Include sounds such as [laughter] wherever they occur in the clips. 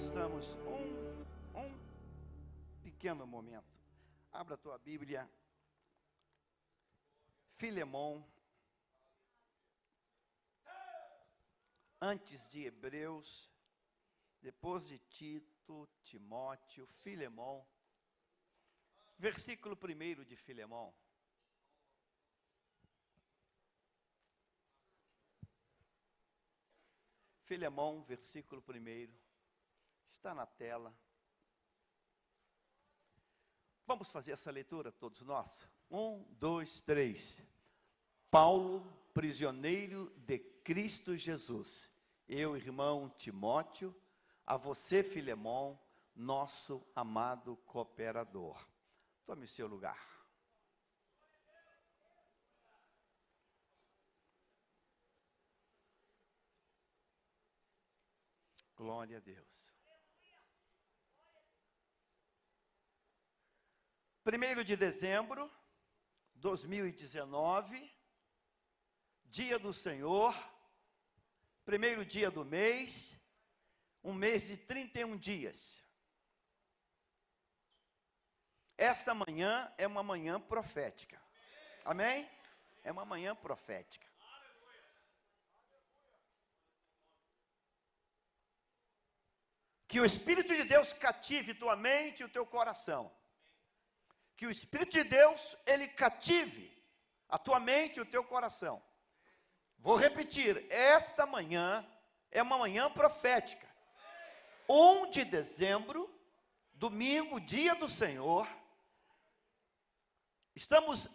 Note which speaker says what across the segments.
Speaker 1: estamos um, um pequeno momento. Abra a tua Bíblia. Filemão. Antes de Hebreus, depois de Tito, Timóteo, Filemão. Versículo 1 de Filemão. Filemão, versículo 1, está na tela. Vamos fazer essa leitura, todos nós? Um, dois, três. Paulo, prisioneiro de Cristo Jesus. Eu, irmão Timóteo, a você, Filemão, nosso amado cooperador. Tome o seu lugar. Glória a Deus. Primeiro de dezembro, 2019, dia do Senhor, primeiro dia do mês, um mês de 31 dias. Esta manhã é uma manhã profética. Amém? É uma manhã profética. Que o Espírito de Deus cative tua mente e o teu coração. Que o Espírito de Deus, ele cative a tua mente e o teu coração. Vou repetir, esta manhã é uma manhã profética. 1 de dezembro, domingo, dia do Senhor. Estamos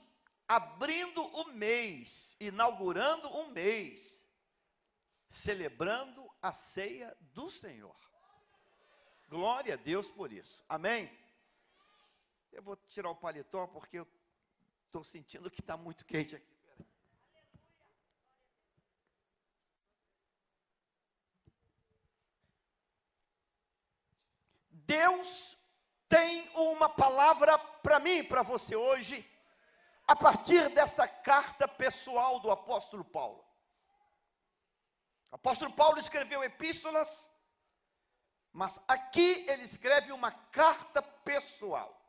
Speaker 1: abrindo o mês, inaugurando um mês, celebrando a ceia do Senhor. Glória a Deus por isso. Amém? Eu vou tirar o paletó porque eu estou sentindo que está muito quente aqui. Deus tem uma palavra para mim, para você hoje, a partir dessa carta pessoal do apóstolo Paulo. O apóstolo Paulo escreveu epístolas mas aqui ele escreve uma carta pessoal.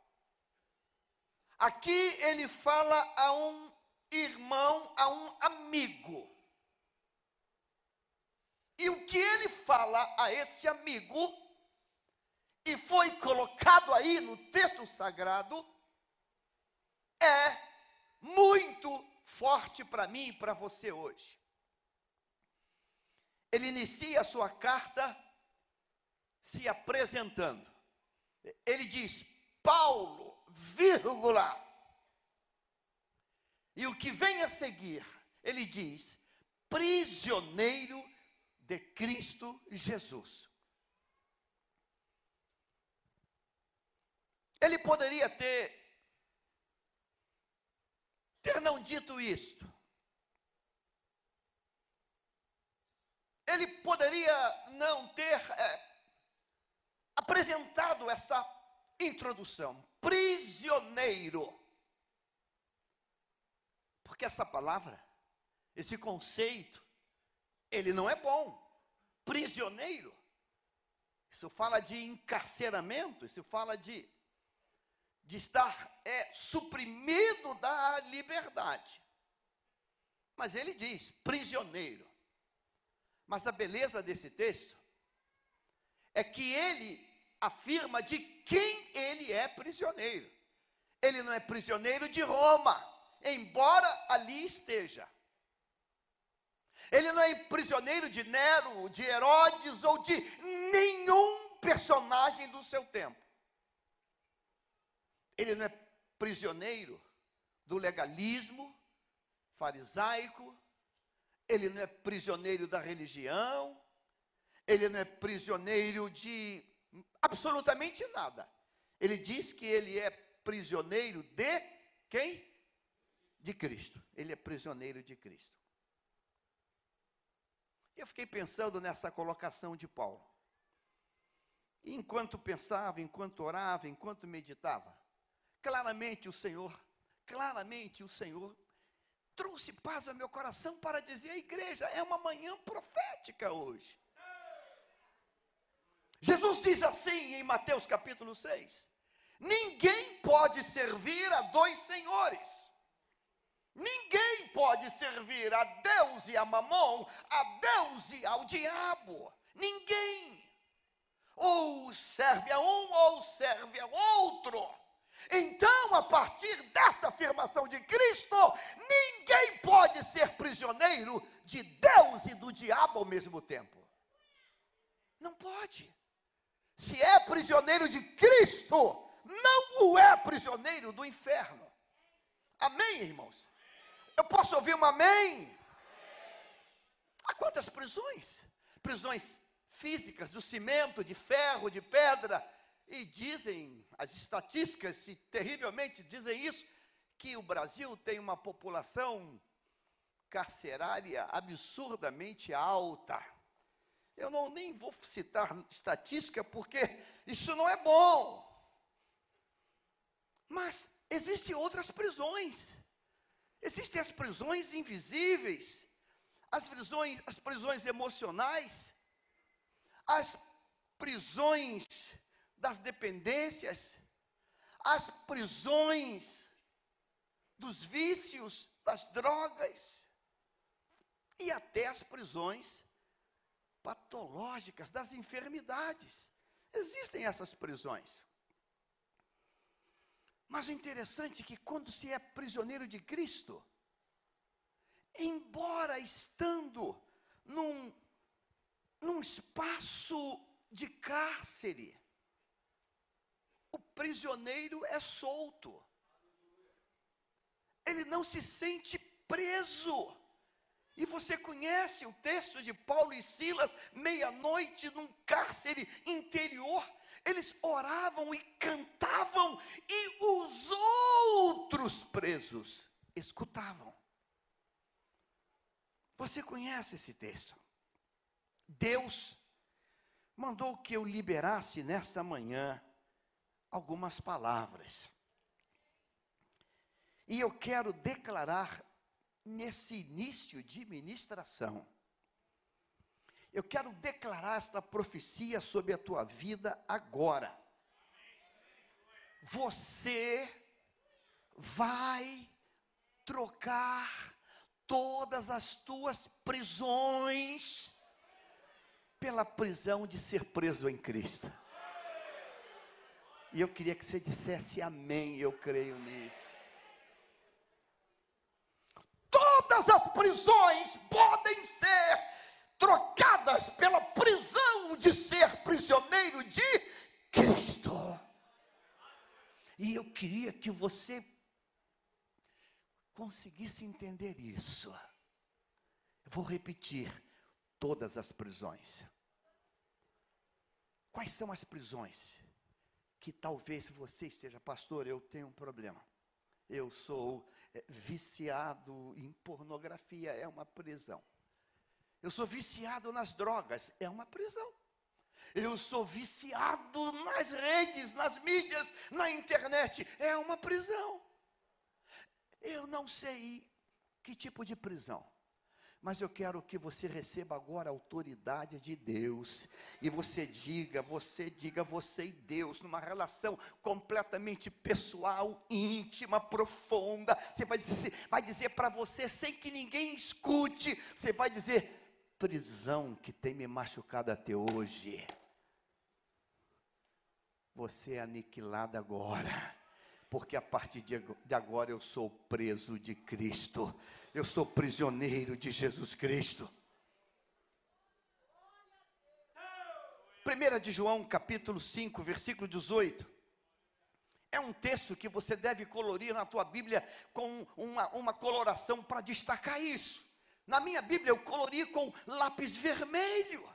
Speaker 1: Aqui ele fala a um irmão, a um amigo. E o que ele fala a este amigo, e foi colocado aí no texto sagrado, é muito forte para mim e para você hoje. Ele inicia a sua carta se apresentando. Ele diz: Paulo, vírgula. E o que vem a seguir, ele diz: prisioneiro de Cristo Jesus. Ele poderia ter ter não dito isto. Ele poderia não ter é, apresentado essa introdução, prisioneiro. Porque essa palavra, esse conceito, ele não é bom. Prisioneiro. Isso fala de encarceramento, isso fala de, de estar é, suprimido da liberdade. Mas ele diz prisioneiro. Mas a beleza desse texto é que ele afirma de quem ele é prisioneiro. Ele não é prisioneiro de Roma, embora ali esteja. Ele não é prisioneiro de Nero, de Herodes ou de nenhum personagem do seu tempo. Ele não é prisioneiro do legalismo farisaico, ele não é prisioneiro da religião, ele não é prisioneiro de absolutamente nada. Ele diz que ele é prisioneiro de quem? De Cristo. Ele é prisioneiro de Cristo. Eu fiquei pensando nessa colocação de Paulo. E enquanto pensava, enquanto orava, enquanto meditava, claramente o Senhor, claramente o Senhor trouxe paz ao meu coração para dizer à igreja, é uma manhã profética hoje. Jesus diz assim em Mateus capítulo 6: Ninguém pode servir a dois senhores. Ninguém pode servir a Deus e a Mamon, a Deus e ao diabo. Ninguém. Ou serve a um ou serve ao outro. Então, a partir desta afirmação de Cristo, ninguém pode ser prisioneiro de Deus e do diabo ao mesmo tempo. Não pode. Se é prisioneiro de Cristo, não o é prisioneiro do inferno. Amém, irmãos? Eu posso ouvir um amém? Há quantas prisões? Prisões físicas, do cimento, de ferro, de pedra. E dizem, as estatísticas, se terrivelmente dizem isso, que o Brasil tem uma população carcerária absurdamente alta. Eu não nem vou citar estatística porque isso não é bom. Mas existem outras prisões. Existem as prisões invisíveis, as prisões, as prisões emocionais, as prisões das dependências, as prisões dos vícios, das drogas e até as prisões patológicas das enfermidades. Existem essas prisões. Mas o interessante é que quando se é prisioneiro de Cristo, embora estando num, num espaço de cárcere, o prisioneiro é solto. Ele não se sente preso. E você conhece o texto de Paulo e Silas, meia-noite num cárcere interior, eles oravam e cantavam, e os outros presos escutavam. Você conhece esse texto? Deus mandou que eu liberasse nesta manhã algumas palavras. E eu quero declarar nesse início de ministração eu quero declarar esta profecia sobre a tua vida agora. Você vai trocar todas as tuas prisões pela prisão de ser preso em Cristo. E eu queria que você dissesse amém, eu creio nisso. Todas as prisões podem ser trocadas pela prisão de ser prisioneiro de Cristo. E eu queria que você conseguisse entender isso. Eu vou repetir todas as prisões. Quais são as prisões que talvez você esteja, pastor, eu tenho um problema. Eu sou viciado em pornografia, é uma prisão. Eu sou viciado nas drogas, é uma prisão. Eu sou viciado nas redes, nas mídias, na internet, é uma prisão. Eu não sei que tipo de prisão. Mas eu quero que você receba agora a autoridade de Deus. E você diga, você diga, você e Deus, numa relação completamente pessoal, íntima, profunda. Você vai dizer, vai dizer para você, sem que ninguém escute, você vai dizer: prisão que tem me machucado até hoje, você é aniquilado agora, porque a partir de agora eu sou preso de Cristo, eu sou prisioneiro de Jesus Cristo. 1 de João capítulo 5, versículo 18. É um texto que você deve colorir na tua Bíblia com uma, uma coloração para destacar isso. Na minha Bíblia eu colori com lápis vermelho,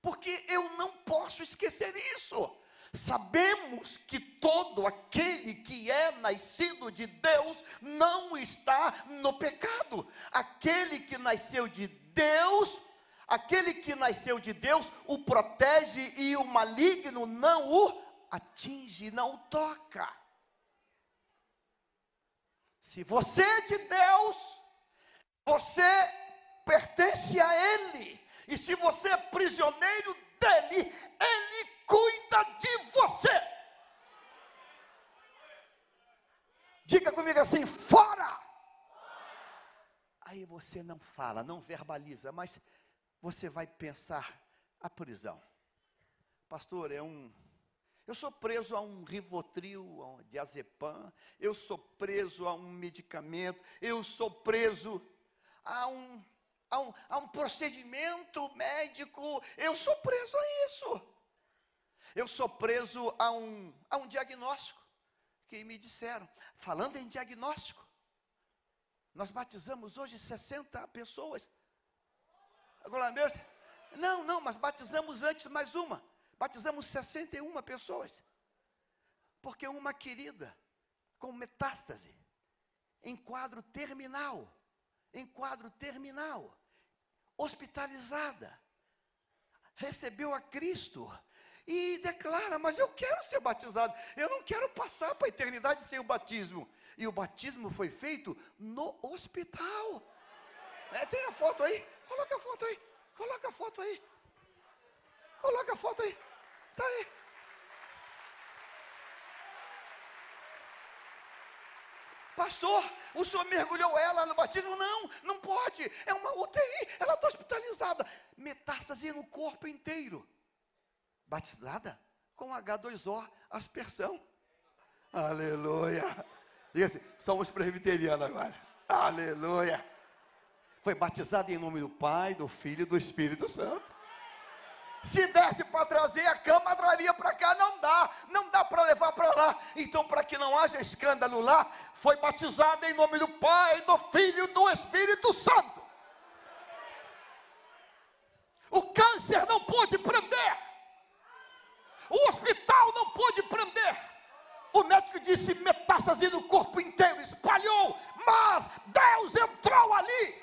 Speaker 1: porque eu não posso esquecer isso. Sabemos que todo aquele que é nascido de Deus não está no pecado. Aquele que nasceu de Deus, aquele que nasceu de Deus, o protege e o maligno não o atinge, não o toca. Se você é de Deus, você pertence a Ele. E se você é prisioneiro dele, Ele cuida de você. Diga comigo assim: fora! Aí você não fala, não verbaliza, mas você vai pensar a prisão. Pastor, é um eu sou preso a um Rivotril, a um diazepam, eu sou preso a um medicamento, eu sou preso a um, a um, a um procedimento médico, eu sou preso a isso. Eu sou preso a um, a um diagnóstico que me disseram. Falando em diagnóstico, nós batizamos hoje 60 pessoas. Agora mesmo? Não, não, mas batizamos antes mais uma. Batizamos 61 pessoas. Porque uma querida com metástase, em quadro terminal, em quadro terminal, hospitalizada, recebeu a Cristo e declara: Mas eu quero ser batizado, eu não quero passar para a eternidade sem o batismo. E o batismo foi feito no hospital. É, tem a foto aí? Coloca a foto aí. Coloca a foto aí. Coloca a foto aí. Está aí. Pastor, o senhor mergulhou ela no batismo? Não, não pode. É uma UTI, ela está hospitalizada. Metástase no corpo inteiro. Batizada com H2O, aspersão. Aleluia. Diga assim, somos presbiterianos agora. Aleluia. Foi batizada em nome do Pai, do Filho e do Espírito Santo. Se desse para trazer a cama, traria para cá, não dá, não dá para levar para lá. Então, para que não haja escândalo lá, foi batizada em nome do Pai, do Filho e do Espírito Santo. O câncer não pôde prender, o hospital não pôde prender. O médico disse metástase no corpo inteiro, espalhou, mas Deus entrou ali.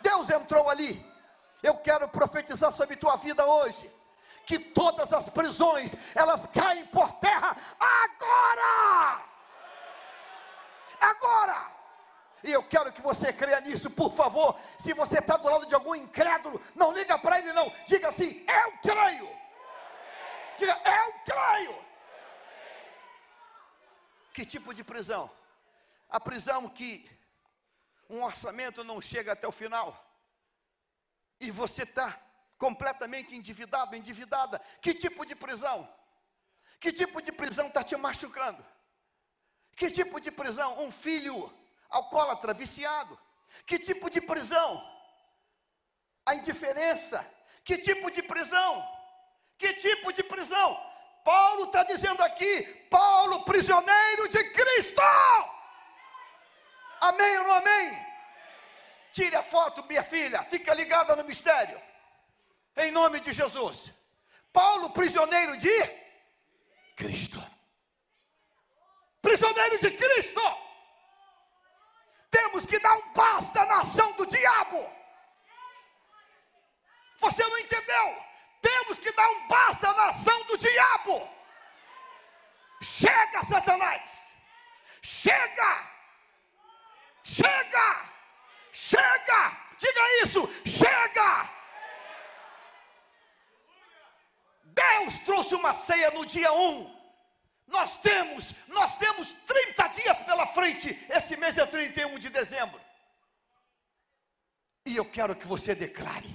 Speaker 1: Deus entrou ali. Eu quero profetizar sobre tua vida hoje. Que todas as prisões, elas caem por terra agora! Agora! E eu quero que você creia nisso, por favor. Se você está do lado de algum incrédulo, não liga para ele, não. Diga assim: Eu creio. Diga, Eu creio. Que tipo de prisão? A prisão que um orçamento não chega até o final e você está completamente endividado, endividada, que tipo de prisão? Que tipo de prisão está te machucando? Que tipo de prisão? Um filho alcoólatra, viciado? Que tipo de prisão? A indiferença? Que tipo de prisão? Que tipo de prisão? Paulo está dizendo aqui, Paulo, prisioneiro de Cristo. Amém ou não amém? Tire a foto, minha filha, fica ligada no mistério. Em nome de Jesus. Paulo, prisioneiro de Cristo. Prisioneiro de Cristo. Temos que dar um basta na ação do diabo. Você não entendeu? Temos que dar um basta na ação do diabo. Chega, Satanás. Chega. Chega. Chega! Diga isso! Chega! Deus trouxe uma ceia no dia 1. Nós temos, nós temos 30 dias pela frente. Esse mês é 31 de dezembro. E eu quero que você declare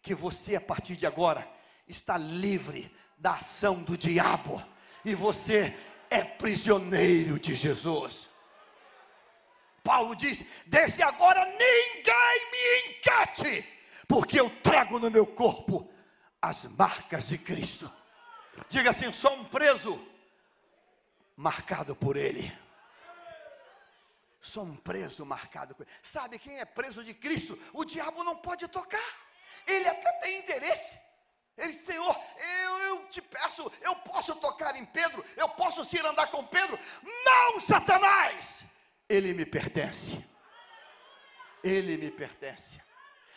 Speaker 1: que você, a partir de agora, está livre da ação do diabo. E você é prisioneiro de Jesus. Paulo diz: desde agora ninguém me enquete, porque eu trago no meu corpo as marcas de Cristo. Diga assim: sou um preso marcado por Ele. Sou um preso marcado por Ele. Sabe quem é preso de Cristo? O diabo não pode tocar. Ele até tem interesse. Ele, Senhor, eu, eu te peço, eu posso tocar em Pedro, eu posso ir andar com Pedro. Não, Satanás! Ele me pertence. Ele me pertence.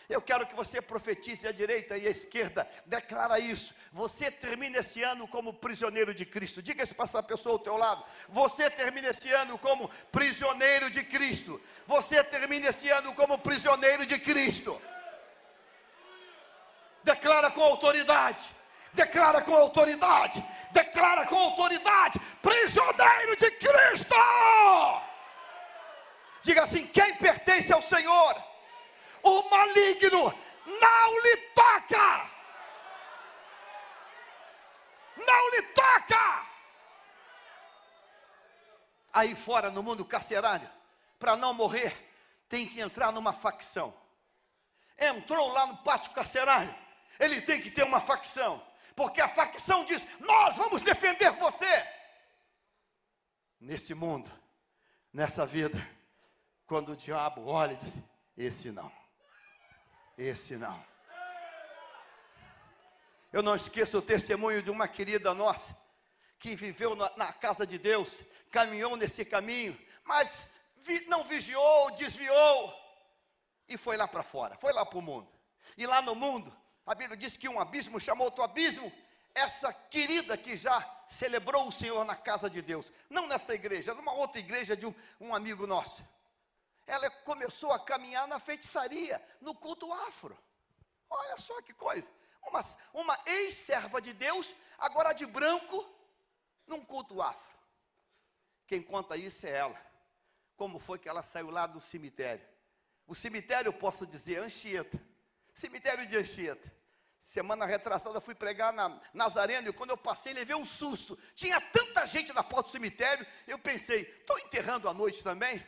Speaker 1: Eu quero que você profetize à direita e à esquerda, declara isso. Você termina esse ano como prisioneiro de Cristo. Diga isso para essa pessoa ao teu lado. Você termina esse ano como prisioneiro de Cristo. Você termina esse ano como prisioneiro de Cristo. Declara com autoridade. Declara com autoridade. declara com autoridade: prisioneiro de Cristo. Diga assim: quem pertence ao Senhor, o maligno não lhe toca. Não lhe toca. Aí fora no mundo carcerário, para não morrer, tem que entrar numa facção. Entrou lá no pátio carcerário, ele tem que ter uma facção, porque a facção diz: Nós vamos defender você. Nesse mundo, nessa vida, quando o diabo olha e diz: Esse não, esse não. Eu não esqueço o testemunho de uma querida nossa, que viveu na, na casa de Deus, caminhou nesse caminho, mas vi, não vigiou, desviou e foi lá para fora, foi lá para o mundo. E lá no mundo, a Bíblia diz que um abismo chamou outro abismo. Essa querida que já celebrou o Senhor na casa de Deus, não nessa igreja, numa outra igreja de um, um amigo nosso. Ela começou a caminhar na feitiçaria, no culto afro. Olha só que coisa. Uma, uma ex-serva de Deus, agora de branco, num culto afro. Quem conta isso é ela como foi que ela saiu lá do cemitério. O cemitério, eu posso dizer, Anchieta. Cemitério de Anchieta. Semana retrasada fui pregar na Nazareno e quando eu passei levei um susto. Tinha tanta gente na porta do cemitério, eu pensei, estou enterrando à noite também?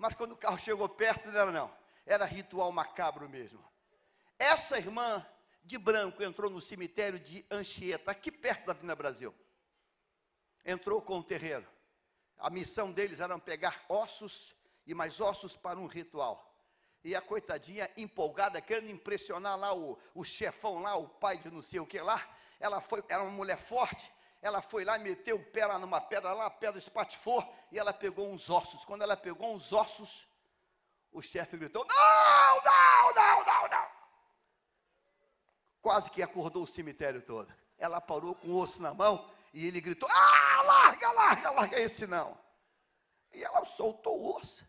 Speaker 1: Mas quando o carro chegou perto, não era não. Era ritual macabro mesmo. Essa irmã de branco entrou no cemitério de Anchieta, aqui perto da Vina Brasil. Entrou com o terreiro a missão deles era pegar ossos e mais ossos para um ritual. E a coitadinha empolgada, querendo impressionar lá o, o chefão lá, o pai de não sei o que lá, ela foi, era uma mulher forte, ela foi lá, meteu o pé lá numa pedra lá, a pedra espatifou, e ela pegou uns ossos. Quando ela pegou uns ossos, o chefe gritou: Não, não, não, não, não. Quase que acordou o cemitério todo. Ela parou com o osso na mão e ele gritou: Ah, larga, larga, larga esse não. E ela soltou o osso.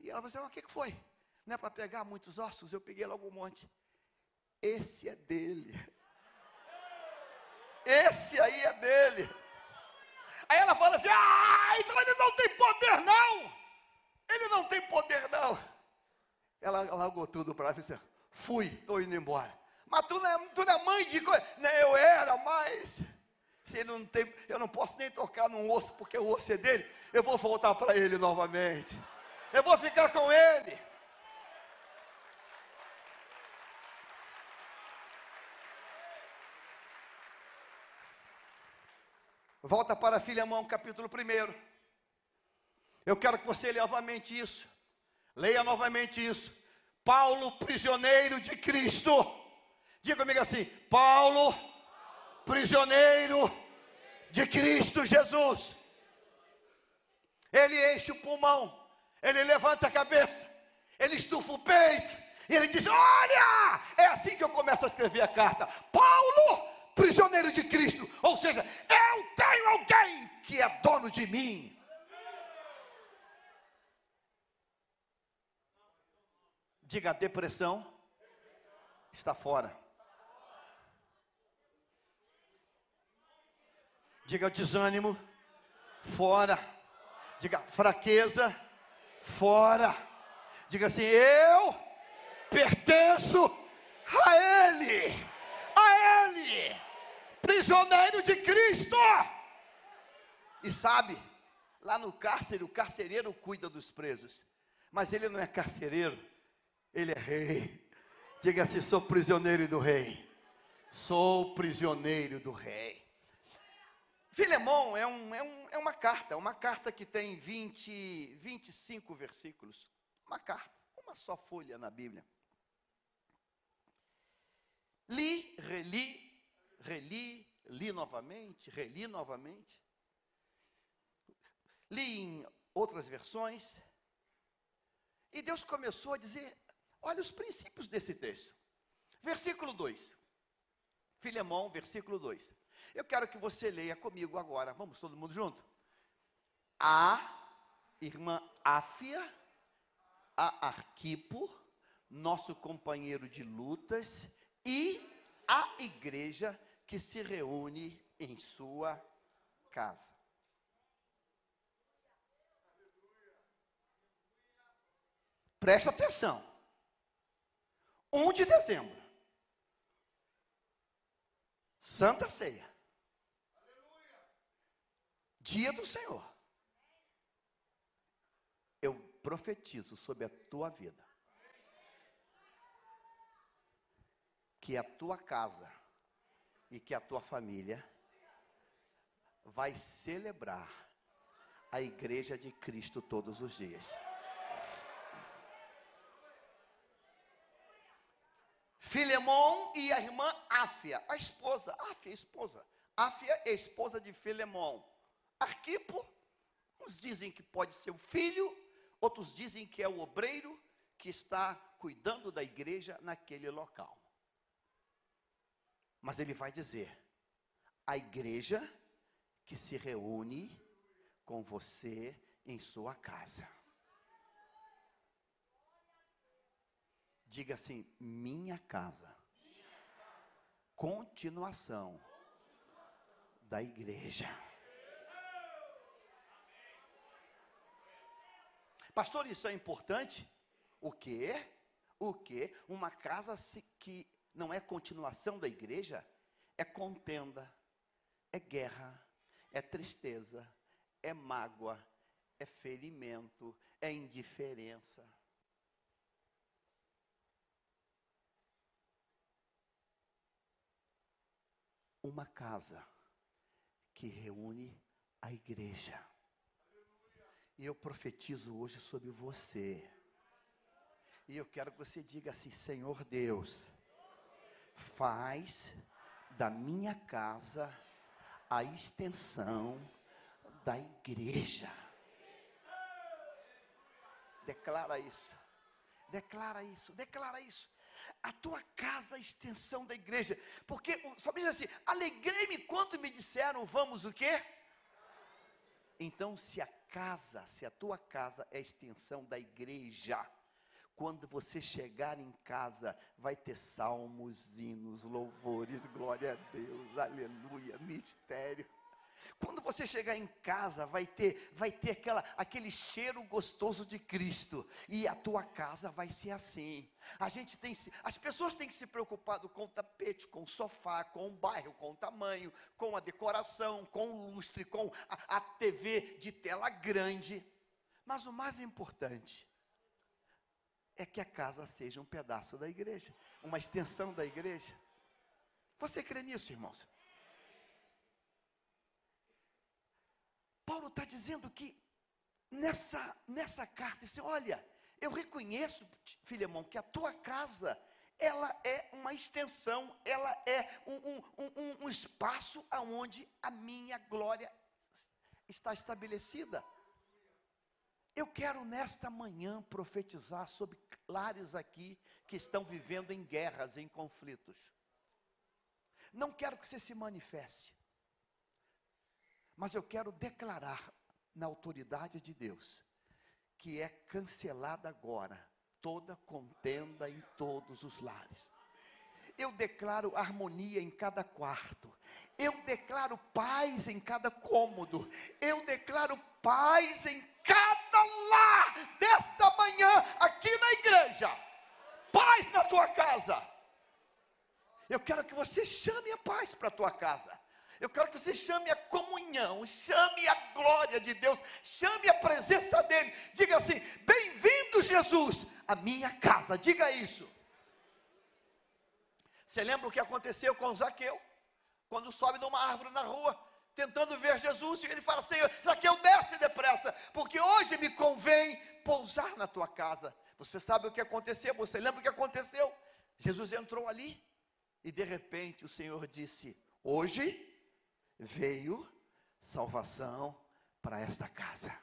Speaker 1: E ela falou assim: o que, que foi? Não é para pegar muitos ossos, eu peguei logo um monte. Esse é dele. Esse aí é dele. Aí ela fala assim: Ah, então ele não tem poder, não. Ele não tem poder, não. Ela largou tudo para ela e disse: Fui, estou indo embora. Mas tu não é, tu não é mãe de coisa. Eu era, mas se ele não tem, eu não posso nem tocar num osso, porque o osso é dele, eu vou voltar para ele novamente. Eu vou ficar com ele. Volta para Filemão, capítulo 1. Eu quero que você leia novamente isso. Leia novamente isso. Paulo, prisioneiro de Cristo. Diga comigo assim: Paulo, prisioneiro de Cristo Jesus. Ele enche o pulmão, ele levanta a cabeça, ele estufa o peito, e ele diz: Olha, é assim que eu começo a escrever a carta. Paulo, prisioneiro de Cristo, ou seja, eu tenho alguém que é dono de mim. Diga: depressão está fora. Diga desânimo, fora. Diga fraqueza, fora. Diga assim: eu pertenço a Ele, a Ele, prisioneiro de Cristo. E sabe, lá no cárcere, o carcereiro cuida dos presos, mas ele não é carcereiro, ele é rei. Diga assim: sou prisioneiro do rei, sou prisioneiro do rei. Filemão é, um, é, um, é uma carta, uma carta que tem 20, 25 versículos. Uma carta, uma só folha na Bíblia. Li, reli, reli, li novamente, reli novamente. Li em outras versões. E Deus começou a dizer: olha os princípios desse texto. Versículo 2. Filemão, versículo 2. Eu quero que você leia comigo agora. Vamos todo mundo junto? A irmã Áfia, a Arquipo, nosso companheiro de lutas, e a igreja que se reúne em sua casa. Presta atenção. 1 de dezembro. Santa Ceia. Dia do Senhor. Eu profetizo sobre a tua vida. Que a tua casa e que a tua família vai celebrar a igreja de Cristo todos os dias. Filemon e a irmã Áfia, a esposa, Áfia, esposa. Áfia esposa de Filemon. Arquipo, uns dizem que pode ser o filho, outros dizem que é o obreiro que está cuidando da igreja naquele local. Mas ele vai dizer: a igreja que se reúne com você em sua casa. Diga assim: minha casa. Continuação da igreja. Pastor, isso é importante? O quê? O quê? Uma casa que não é continuação da igreja é contenda, é guerra, é tristeza, é mágoa, é ferimento, é indiferença. uma casa que reúne a igreja. E eu profetizo hoje sobre você. E eu quero que você diga assim: Senhor Deus, faz da minha casa a extensão da igreja. Declara isso. Declara isso, declara isso a tua casa a extensão da igreja. Porque só diz assim: alegrei-me quando me disseram, vamos o quê? Então, se a casa, se a tua casa é a extensão da igreja, quando você chegar em casa, vai ter salmos, hinos, louvores, glória a Deus, aleluia, mistério. Quando você chegar em casa, vai ter, vai ter aquela, aquele cheiro gostoso de Cristo. E a tua casa vai ser assim. A gente tem as pessoas têm que se preocupar com o tapete, com o sofá, com o bairro, com o tamanho, com a decoração, com o lustre, com a, a TV de tela grande. Mas o mais importante é que a casa seja um pedaço da igreja, uma extensão da igreja. Você crê nisso, irmãos? Paulo está dizendo que nessa, nessa carta, ele diz, olha, eu reconheço, Filemão, que a tua casa, ela é uma extensão, ela é um, um, um, um espaço aonde a minha glória está estabelecida. Eu quero nesta manhã profetizar sobre lares aqui que estão vivendo em guerras, em conflitos. Não quero que você se manifeste. Mas eu quero declarar na autoridade de Deus que é cancelada agora toda contenda em todos os lares. Eu declaro harmonia em cada quarto. Eu declaro paz em cada cômodo. Eu declaro paz em cada lar desta manhã aqui na igreja. Paz na tua casa. Eu quero que você chame a paz para a tua casa. Eu quero que você chame a comunhão, chame a glória de Deus, chame a presença dEle. Diga assim: Bem-vindo, Jesus, à minha casa. Diga isso. Você lembra o que aconteceu com Zaqueu? Quando sobe numa árvore na rua, tentando ver Jesus, e ele fala: Senhor, Zaqueu, desce depressa, porque hoje me convém pousar na tua casa. Você sabe o que aconteceu? Você lembra o que aconteceu? Jesus entrou ali e de repente o Senhor disse: Hoje veio salvação para esta casa.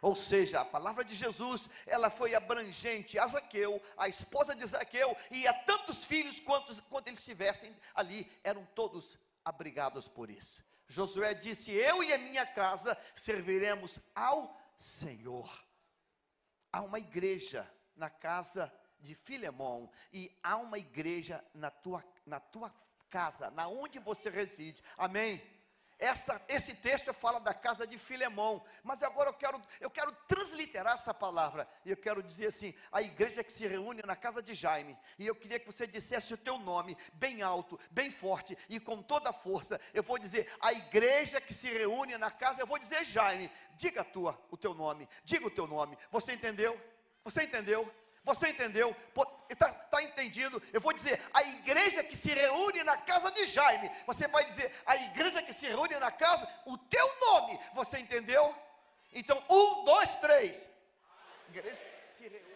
Speaker 1: Ou seja, a palavra de Jesus, ela foi abrangente a Zaqueu, a esposa de Zaqueu, e a tantos filhos quantos, quanto eles estivessem ali, eram todos abrigados por isso. Josué disse: Eu e a minha casa serviremos ao Senhor. Há uma igreja na casa de Filemão, e há uma igreja na tua, na tua casa, na onde você reside. Amém? Essa, esse texto fala da casa de Filemão, mas agora eu quero, eu quero transliterar essa palavra, e eu quero dizer assim: a igreja que se reúne na casa de Jaime, e eu queria que você dissesse o teu nome, bem alto, bem forte e com toda a força. Eu vou dizer: a igreja que se reúne na casa, eu vou dizer Jaime, diga a tua, o teu nome, diga o teu nome, você entendeu? Você entendeu? Você entendeu? Está tá entendido? Eu vou dizer, a igreja que se reúne na casa de Jaime. Você vai dizer, a igreja que se reúne na casa, o teu nome. Você entendeu? Então, um, dois, três. Igreja que se reúne.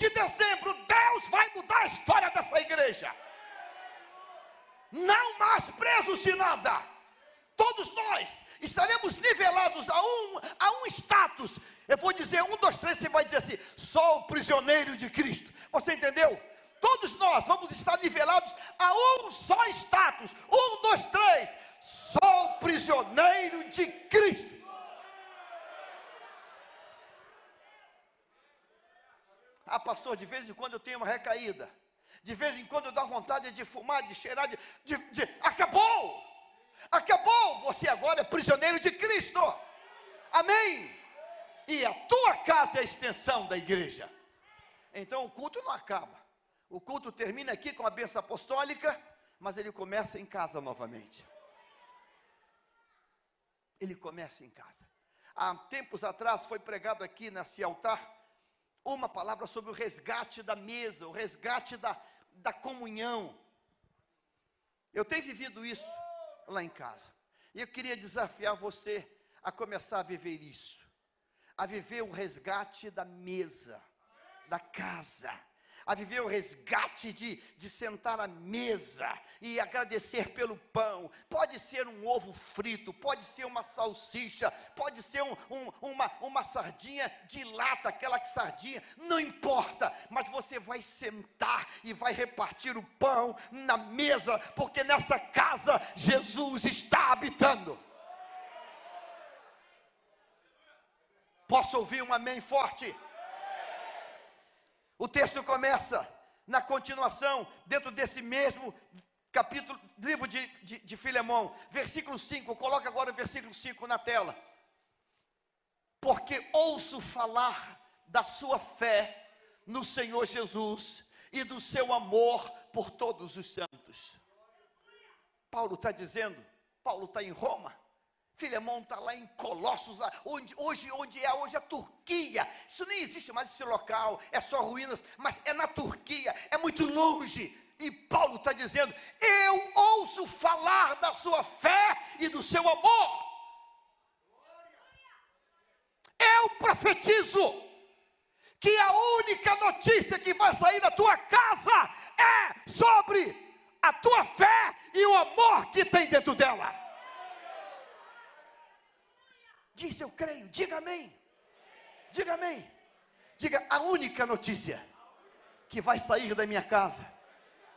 Speaker 1: de dezembro, Deus vai mudar a história dessa igreja. Não mais presos de nada. Todos nós estaremos nivelados a um, a um status. Eu vou dizer um, dois, três, você vai dizer assim: sou prisioneiro de Cristo. Você entendeu? Todos nós vamos estar nivelados a um só status. Um, dois, três. Sou prisioneiro de Cristo. Ah, pastor, de vez em quando eu tenho uma recaída. De vez em quando dou vontade de fumar, de cheirar, de, de, de, Acabou! Acabou! Você agora é prisioneiro de Cristo. Amém? E a tua casa é a extensão da igreja. Então o culto não acaba. O culto termina aqui com a bênção apostólica, mas ele começa em casa novamente. Ele começa em casa. Há tempos atrás foi pregado aqui nesse altar uma palavra sobre o resgate da mesa, o resgate da, da comunhão. Eu tenho vivido isso lá em casa. E eu queria desafiar você a começar a viver isso, a viver o resgate da mesa, da casa a viver o resgate de, de sentar à mesa e agradecer pelo pão. Pode ser um ovo frito, pode ser uma salsicha, pode ser um, um, uma, uma sardinha de lata, aquela sardinha, não importa, mas você vai sentar e vai repartir o pão na mesa, porque nessa casa Jesus está habitando. Posso ouvir um amém forte? O texto começa na continuação, dentro desse mesmo capítulo, livro de, de, de Filemão, versículo 5. Coloca agora o versículo 5 na tela. Porque ouço falar da sua fé no Senhor Jesus e do seu amor por todos os santos. Paulo está dizendo, Paulo está em Roma, Filemão está lá em Colossos, lá, onde, hoje, onde é hoje a Turquia. Isso nem existe mais esse local, é só ruínas, mas é na Turquia, é muito longe. E Paulo está dizendo: Eu ouço falar da sua fé e do seu amor. Eu profetizo que a única notícia que vai sair da tua casa é sobre a tua fé e o amor que tem dentro dela. Diz eu creio, diga amém. Diga amém. Diga a única notícia que vai sair da minha casa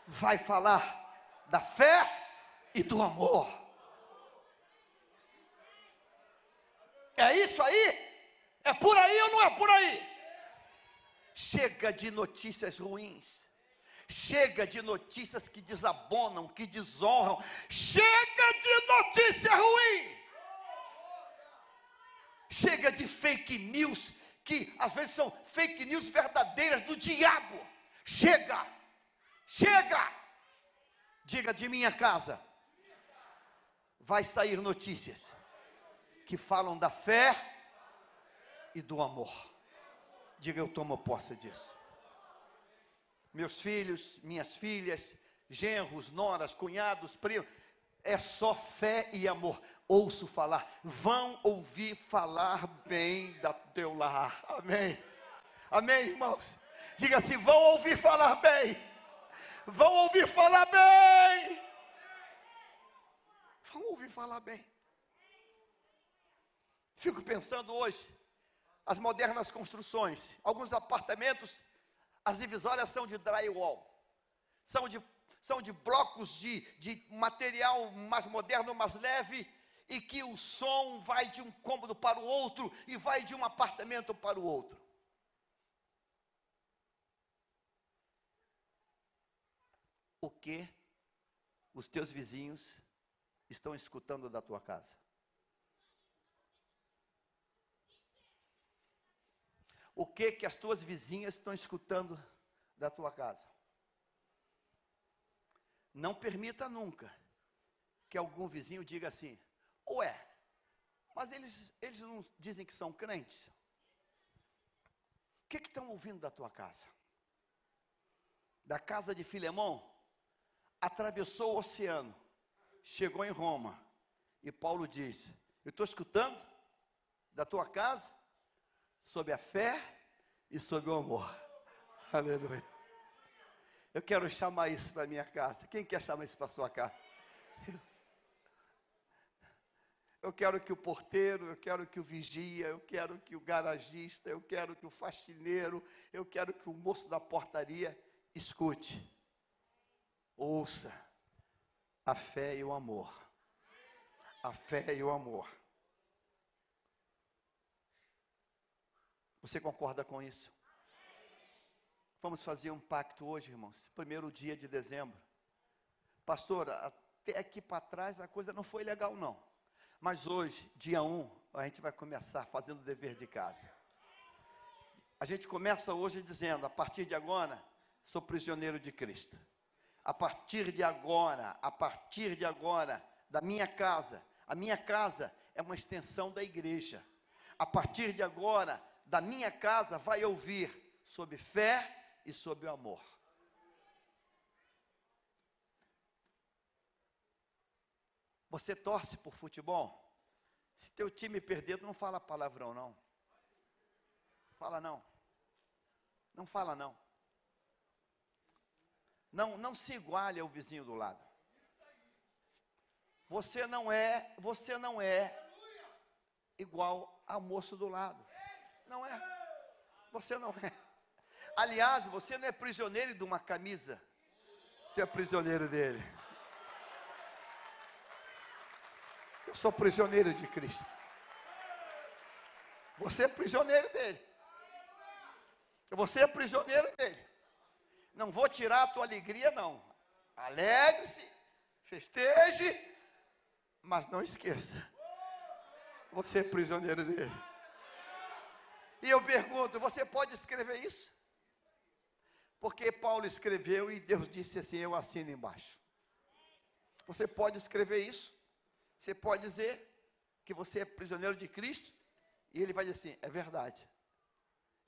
Speaker 1: vai falar da fé e do amor. É isso aí? É por aí ou não é por aí? Chega de notícias ruins. Chega de notícias que desabonam, que desonram. Chega de notícia ruim. Chega de fake news, que às vezes são fake news verdadeiras do diabo. Chega, chega. Diga de minha casa, vai sair notícias que falam da fé e do amor. Diga eu tomo posse disso. Meus filhos, minhas filhas, genros, noras, cunhados, primos é só fé e amor. Ouço falar, vão ouvir falar bem da teu lar. Amém. Amém, irmãos. Diga assim: vão ouvir falar bem. Vão ouvir falar bem. Vão ouvir falar bem. Fico pensando hoje, as modernas construções, alguns apartamentos, as divisórias são de drywall, são de são de blocos de, de material mais moderno, mais leve, e que o som vai de um cômodo para o outro e vai de um apartamento para o outro. O que os teus vizinhos estão escutando da tua casa? O que que as tuas vizinhas estão escutando da tua casa? Não permita nunca que algum vizinho diga assim: Ué, mas eles, eles não dizem que são crentes? O que estão ouvindo da tua casa? Da casa de Filemão? Atravessou o oceano, chegou em Roma, e Paulo diz: Eu estou escutando da tua casa sobre a fé e sobre o amor. [laughs] Aleluia. Eu quero chamar isso para minha casa. Quem quer chamar isso para sua casa? Eu quero que o porteiro, eu quero que o vigia, eu quero que o garagista, eu quero que o faxineiro, eu quero que o moço da portaria escute, ouça a fé e o amor. A fé e o amor. Você concorda com isso? Vamos fazer um pacto hoje, irmãos. Primeiro dia de dezembro. Pastor, até aqui para trás a coisa não foi legal, não. Mas hoje, dia 1, a gente vai começar fazendo o dever de casa. A gente começa hoje dizendo: a partir de agora, sou prisioneiro de Cristo. A partir de agora, a partir de agora, da minha casa, a minha casa é uma extensão da igreja. A partir de agora, da minha casa vai ouvir sobre fé e sobre o amor. Você torce por futebol? Se teu time perder, tu não fala palavrão, não. Fala não. Não fala não. Não, não se iguale ao vizinho do lado. Você não é, você não é igual ao moço do lado. Não é. Você não é. Aliás, você não é prisioneiro de uma camisa. Você é prisioneiro dele. Eu sou prisioneiro de Cristo. Você é prisioneiro dele. Você é prisioneiro dele. Não vou tirar a tua alegria, não. Alegre-se, festeje, mas não esqueça. Você é prisioneiro dele. E eu pergunto: você pode escrever isso? Porque Paulo escreveu e Deus disse assim: Eu assino embaixo. Você pode escrever isso? Você pode dizer que você é prisioneiro de Cristo e ele vai dizer assim: é verdade.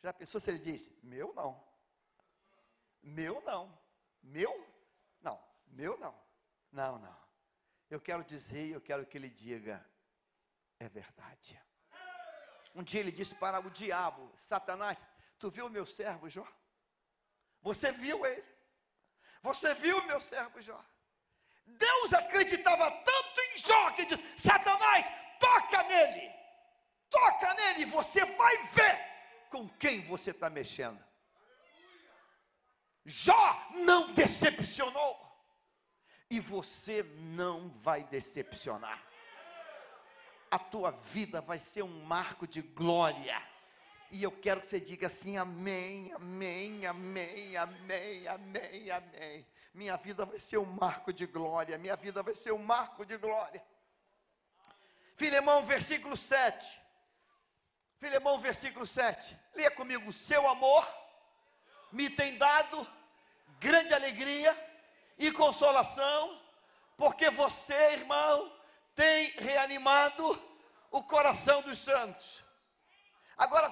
Speaker 1: Já pensou se ele diz: meu não, meu não, meu não, meu não, não, não. Eu quero dizer, eu quero que ele diga: é verdade. Um dia ele disse para o diabo: Satanás, tu viu o meu servo Jó? Você viu ele? Você viu meu servo Jó? Deus acreditava tanto em Jó que diz: Satanás, toca nele, toca nele, e você vai ver com quem você está mexendo. Jó não decepcionou, e você não vai decepcionar. A tua vida vai ser um marco de glória. E eu quero que você diga assim: Amém, Amém, Amém, Amém, Amém, Amém minha vida vai ser um marco de glória, minha vida vai ser um marco de glória. Filemão, versículo 7. Filemão, versículo 7. Leia comigo: Seu amor me tem dado grande alegria e consolação, porque você, irmão, tem reanimado o coração dos santos. Agora,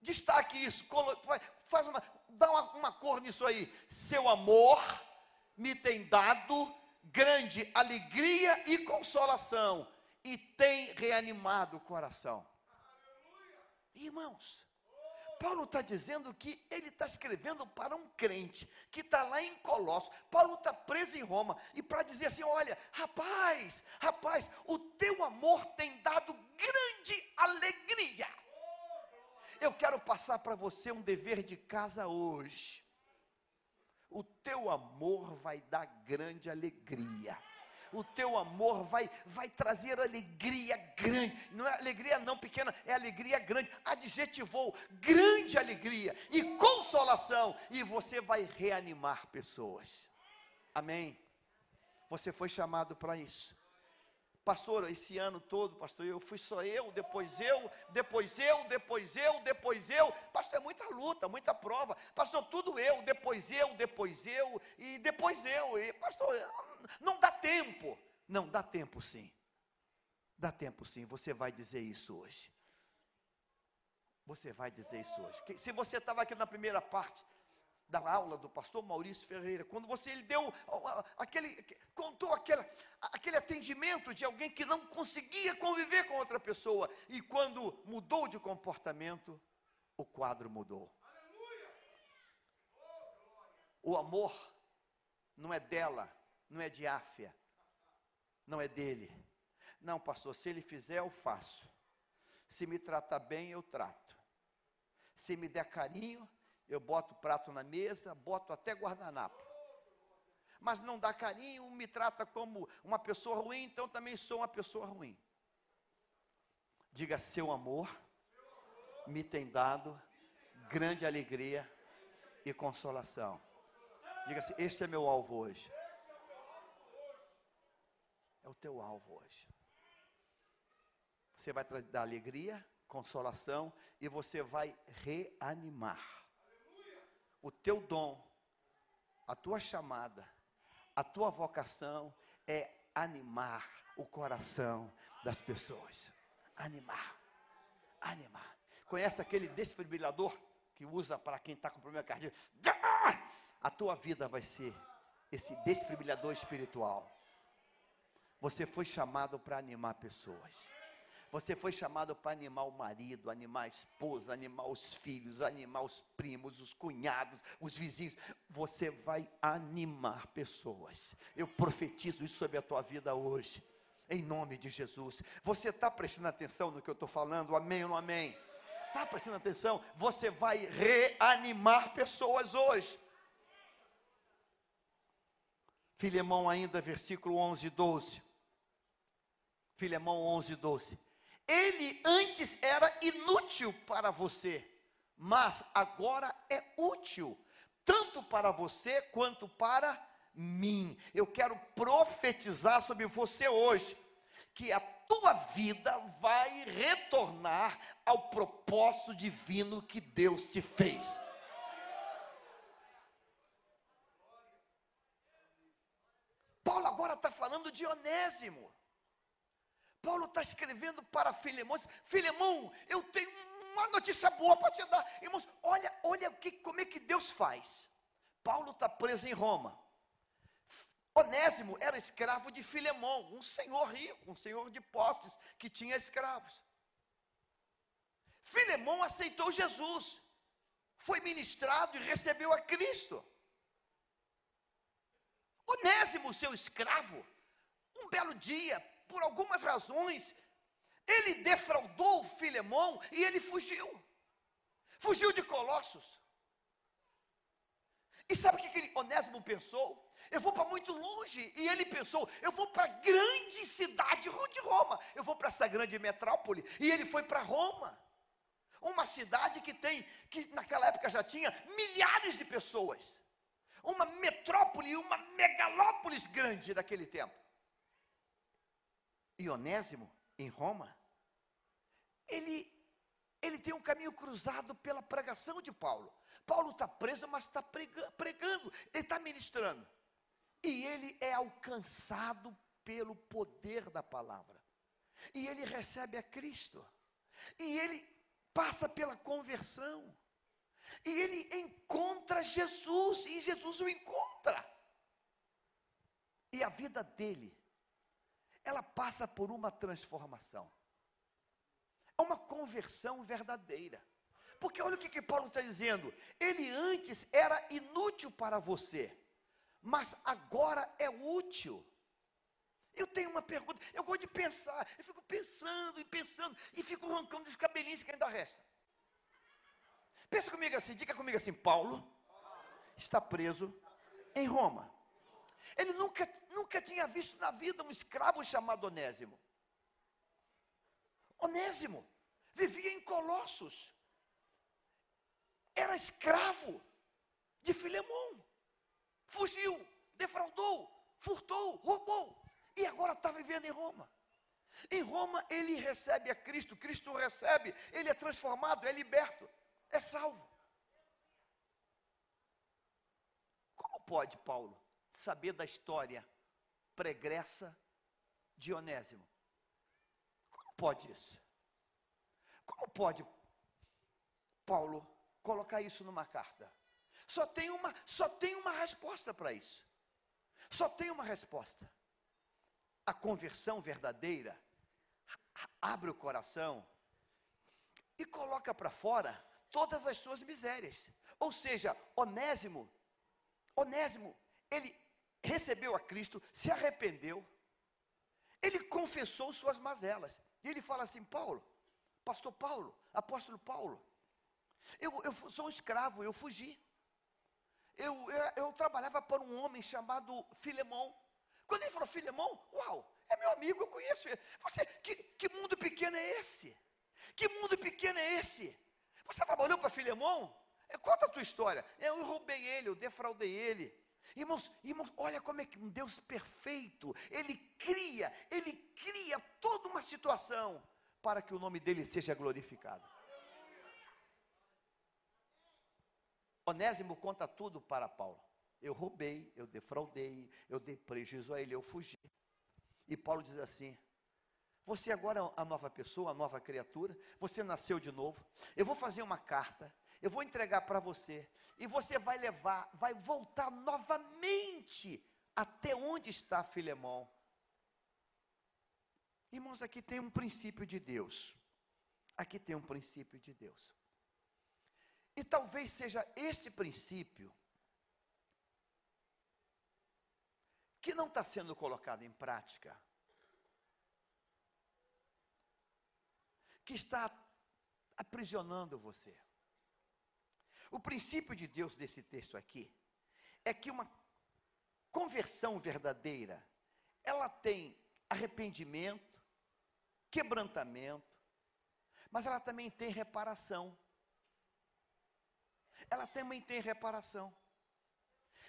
Speaker 1: destaque isso, faz uma, dá uma, uma cor nisso aí. Seu amor me tem dado grande alegria e consolação, e tem reanimado o coração. Irmãos, Paulo está dizendo que ele está escrevendo para um crente que está lá em Colossos. Paulo está preso em Roma e para dizer assim: olha, rapaz, rapaz, o teu amor tem dado grande alegria eu quero passar para você um dever de casa hoje. O teu amor vai dar grande alegria. O teu amor vai, vai trazer alegria grande. Não é alegria não pequena, é alegria grande. Adjetivou grande alegria e consolação. E você vai reanimar pessoas. Amém? Você foi chamado para isso. Pastor, esse ano todo, pastor, eu fui só eu, depois eu, depois eu, depois eu, depois eu. Pastor, é muita luta, muita prova. Pastor, tudo eu, depois eu, depois eu e depois eu. E, pastor, não dá tempo. Não, dá tempo sim. Dá tempo sim. Você vai dizer isso hoje. Você vai dizer isso hoje. Se você estava aqui na primeira parte, da aula do pastor Maurício Ferreira, quando você ele deu aquele, contou aquele, aquele atendimento de alguém que não conseguia conviver com outra pessoa, e quando mudou de comportamento, o quadro mudou. O amor não é dela, não é de Áfia, não é dele. Não, pastor, se ele fizer, eu faço. Se me tratar bem, eu trato. Se me der carinho, eu boto prato na mesa, boto até guardanapo. Mas não dá carinho, me trata como uma pessoa ruim, então também sou uma pessoa ruim. Diga: seu amor me tem dado grande alegria e consolação. Diga assim: este é meu alvo hoje. É o teu alvo hoje. Você vai dar alegria, consolação e você vai reanimar o teu dom, a tua chamada, a tua vocação é animar o coração das pessoas. Animar. Animar. Conhece aquele desfibrilador que usa para quem está com problema cardíaco? A tua vida vai ser esse desfibrilador espiritual. Você foi chamado para animar pessoas. Você foi chamado para animar o marido, animar a esposa, animar os filhos, animar os primos, os cunhados, os vizinhos. Você vai animar pessoas. Eu profetizo isso sobre a tua vida hoje. Em nome de Jesus. Você está prestando atenção no que eu estou falando? Amém ou não amém? Está prestando atenção? Você vai reanimar pessoas hoje. Filemão ainda, versículo 11 e 12. Filemão 11 e 12 ele antes era inútil para você, mas agora é útil, tanto para você quanto para mim. Eu quero profetizar sobre você hoje, que a tua vida vai retornar ao propósito divino que Deus te fez. Paulo agora está falando de Onésimo. Paulo está escrevendo para Filemão, Filemão, eu tenho uma notícia boa para te dar. Irmãos, olha, olha que, como é que Deus faz. Paulo está preso em Roma. Onésimo era escravo de Filemão, um senhor rico, um senhor de postes, que tinha escravos. Filemão aceitou Jesus, foi ministrado e recebeu a Cristo. Onésimo, seu escravo, um belo dia, por algumas razões, ele defraudou Filemão e ele fugiu. Fugiu de Colossos. E sabe o que aquele Onésimo pensou? Eu vou para muito longe. E ele pensou: eu vou para a grande cidade de Roma. Eu vou para essa grande metrópole. E ele foi para Roma. Uma cidade que tem, que naquela época já tinha milhares de pessoas. Uma metrópole, uma megalópolis grande daquele tempo e Onésimo, em Roma, ele, ele tem um caminho cruzado pela pregação de Paulo. Paulo está preso, mas está pregando, ele está ministrando. E ele é alcançado pelo poder da palavra. E ele recebe a Cristo. E ele passa pela conversão. E ele encontra Jesus, e Jesus o encontra. E a vida dele ela passa por uma transformação. É uma conversão verdadeira. Porque olha o que, que Paulo está dizendo. Ele antes era inútil para você, mas agora é útil. Eu tenho uma pergunta, eu gosto de pensar, eu fico pensando e pensando, e fico arrancando os cabelinhos que ainda resta. Pensa comigo assim, diga comigo assim: Paulo está preso em Roma. Ele nunca, nunca tinha visto na vida um escravo chamado Onésimo. Onésimo vivia em Colossos, era escravo de Filemão, fugiu, defraudou, furtou, roubou, e agora está vivendo em Roma. Em Roma ele recebe a Cristo, Cristo recebe, ele é transformado, é liberto, é salvo. Como pode Paulo saber da história pregressa de Onésimo? Como pode isso? Como pode Paulo colocar isso numa carta? Só tem uma, só tem uma resposta para isso. Só tem uma resposta. A conversão verdadeira abre o coração e coloca para fora todas as suas misérias. Ou seja, Onésimo, Onésimo, ele recebeu a Cristo, se arrependeu, ele confessou suas mazelas. E ele fala assim: Paulo, Pastor Paulo, Apóstolo Paulo, eu, eu sou um escravo, eu fugi. Eu, eu, eu trabalhava para um homem chamado Filemão. Quando ele falou Filemão, uau, é meu amigo, eu conheço ele. Você, que, que mundo pequeno é esse? Que mundo pequeno é esse? Você trabalhou para Filemão? É, conta a tua história. Eu roubei ele, eu defraudei ele. Irmãos, irmãos, olha como é que um Deus perfeito, ele cria, ele cria toda uma situação para que o nome dele seja glorificado. Onésimo conta tudo para Paulo. Eu roubei, eu defraudei, eu dei prejuízo a ele, eu fugi. E Paulo diz assim: Você agora é a nova pessoa, a nova criatura, você nasceu de novo. Eu vou fazer uma carta, eu vou entregar para você, e você vai levar, vai voltar novamente até onde está Filemão. Irmãos, aqui tem um princípio de Deus. Aqui tem um princípio de Deus. E talvez seja este princípio que não está sendo colocado em prática, que está aprisionando você. O princípio de Deus desse texto aqui é que uma conversão verdadeira, ela tem arrependimento, quebrantamento, mas ela também tem reparação. Ela também tem reparação.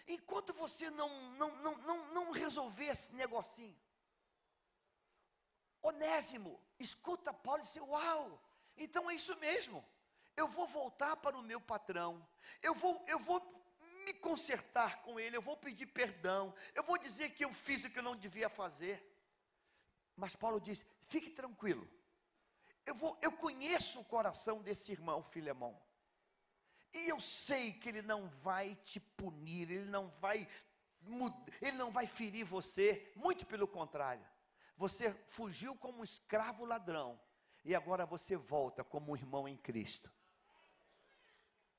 Speaker 1: Enquanto você não, não, não, não, não resolver esse negocinho, Onésimo, escuta Paulo e diz: Uau, então é isso mesmo. Eu vou voltar para o meu patrão. Eu vou, eu vou me consertar com ele. Eu vou pedir perdão. Eu vou dizer que eu fiz o que eu não devia fazer. Mas Paulo diz: fique tranquilo. Eu, vou, eu conheço o coração desse irmão Filemão. E eu sei que ele não vai te punir, ele não vai ele não vai ferir você, muito pelo contrário. Você fugiu como um escravo ladrão e agora você volta como um irmão em Cristo.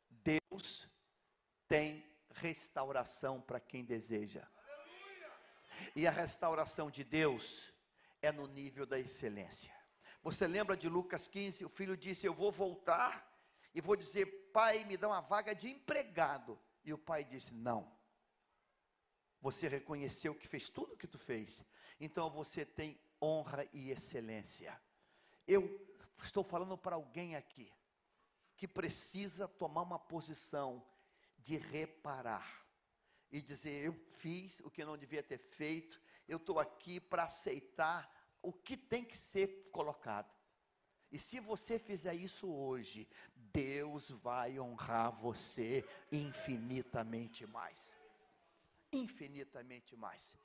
Speaker 1: Deus tem restauração para quem deseja. E a restauração de Deus é no nível da excelência. Você lembra de Lucas 15? O filho disse: Eu vou voltar e vou dizer, pai, me dá uma vaga de empregado. E o pai disse: Não. Você reconheceu que fez tudo o que tu fez. Então você tem honra e excelência. Eu estou falando para alguém aqui que precisa tomar uma posição de reparar e dizer: Eu fiz o que não devia ter feito, eu estou aqui para aceitar o que tem que ser colocado. E se você fizer isso hoje, Deus vai honrar você infinitamente mais. Infinitamente mais.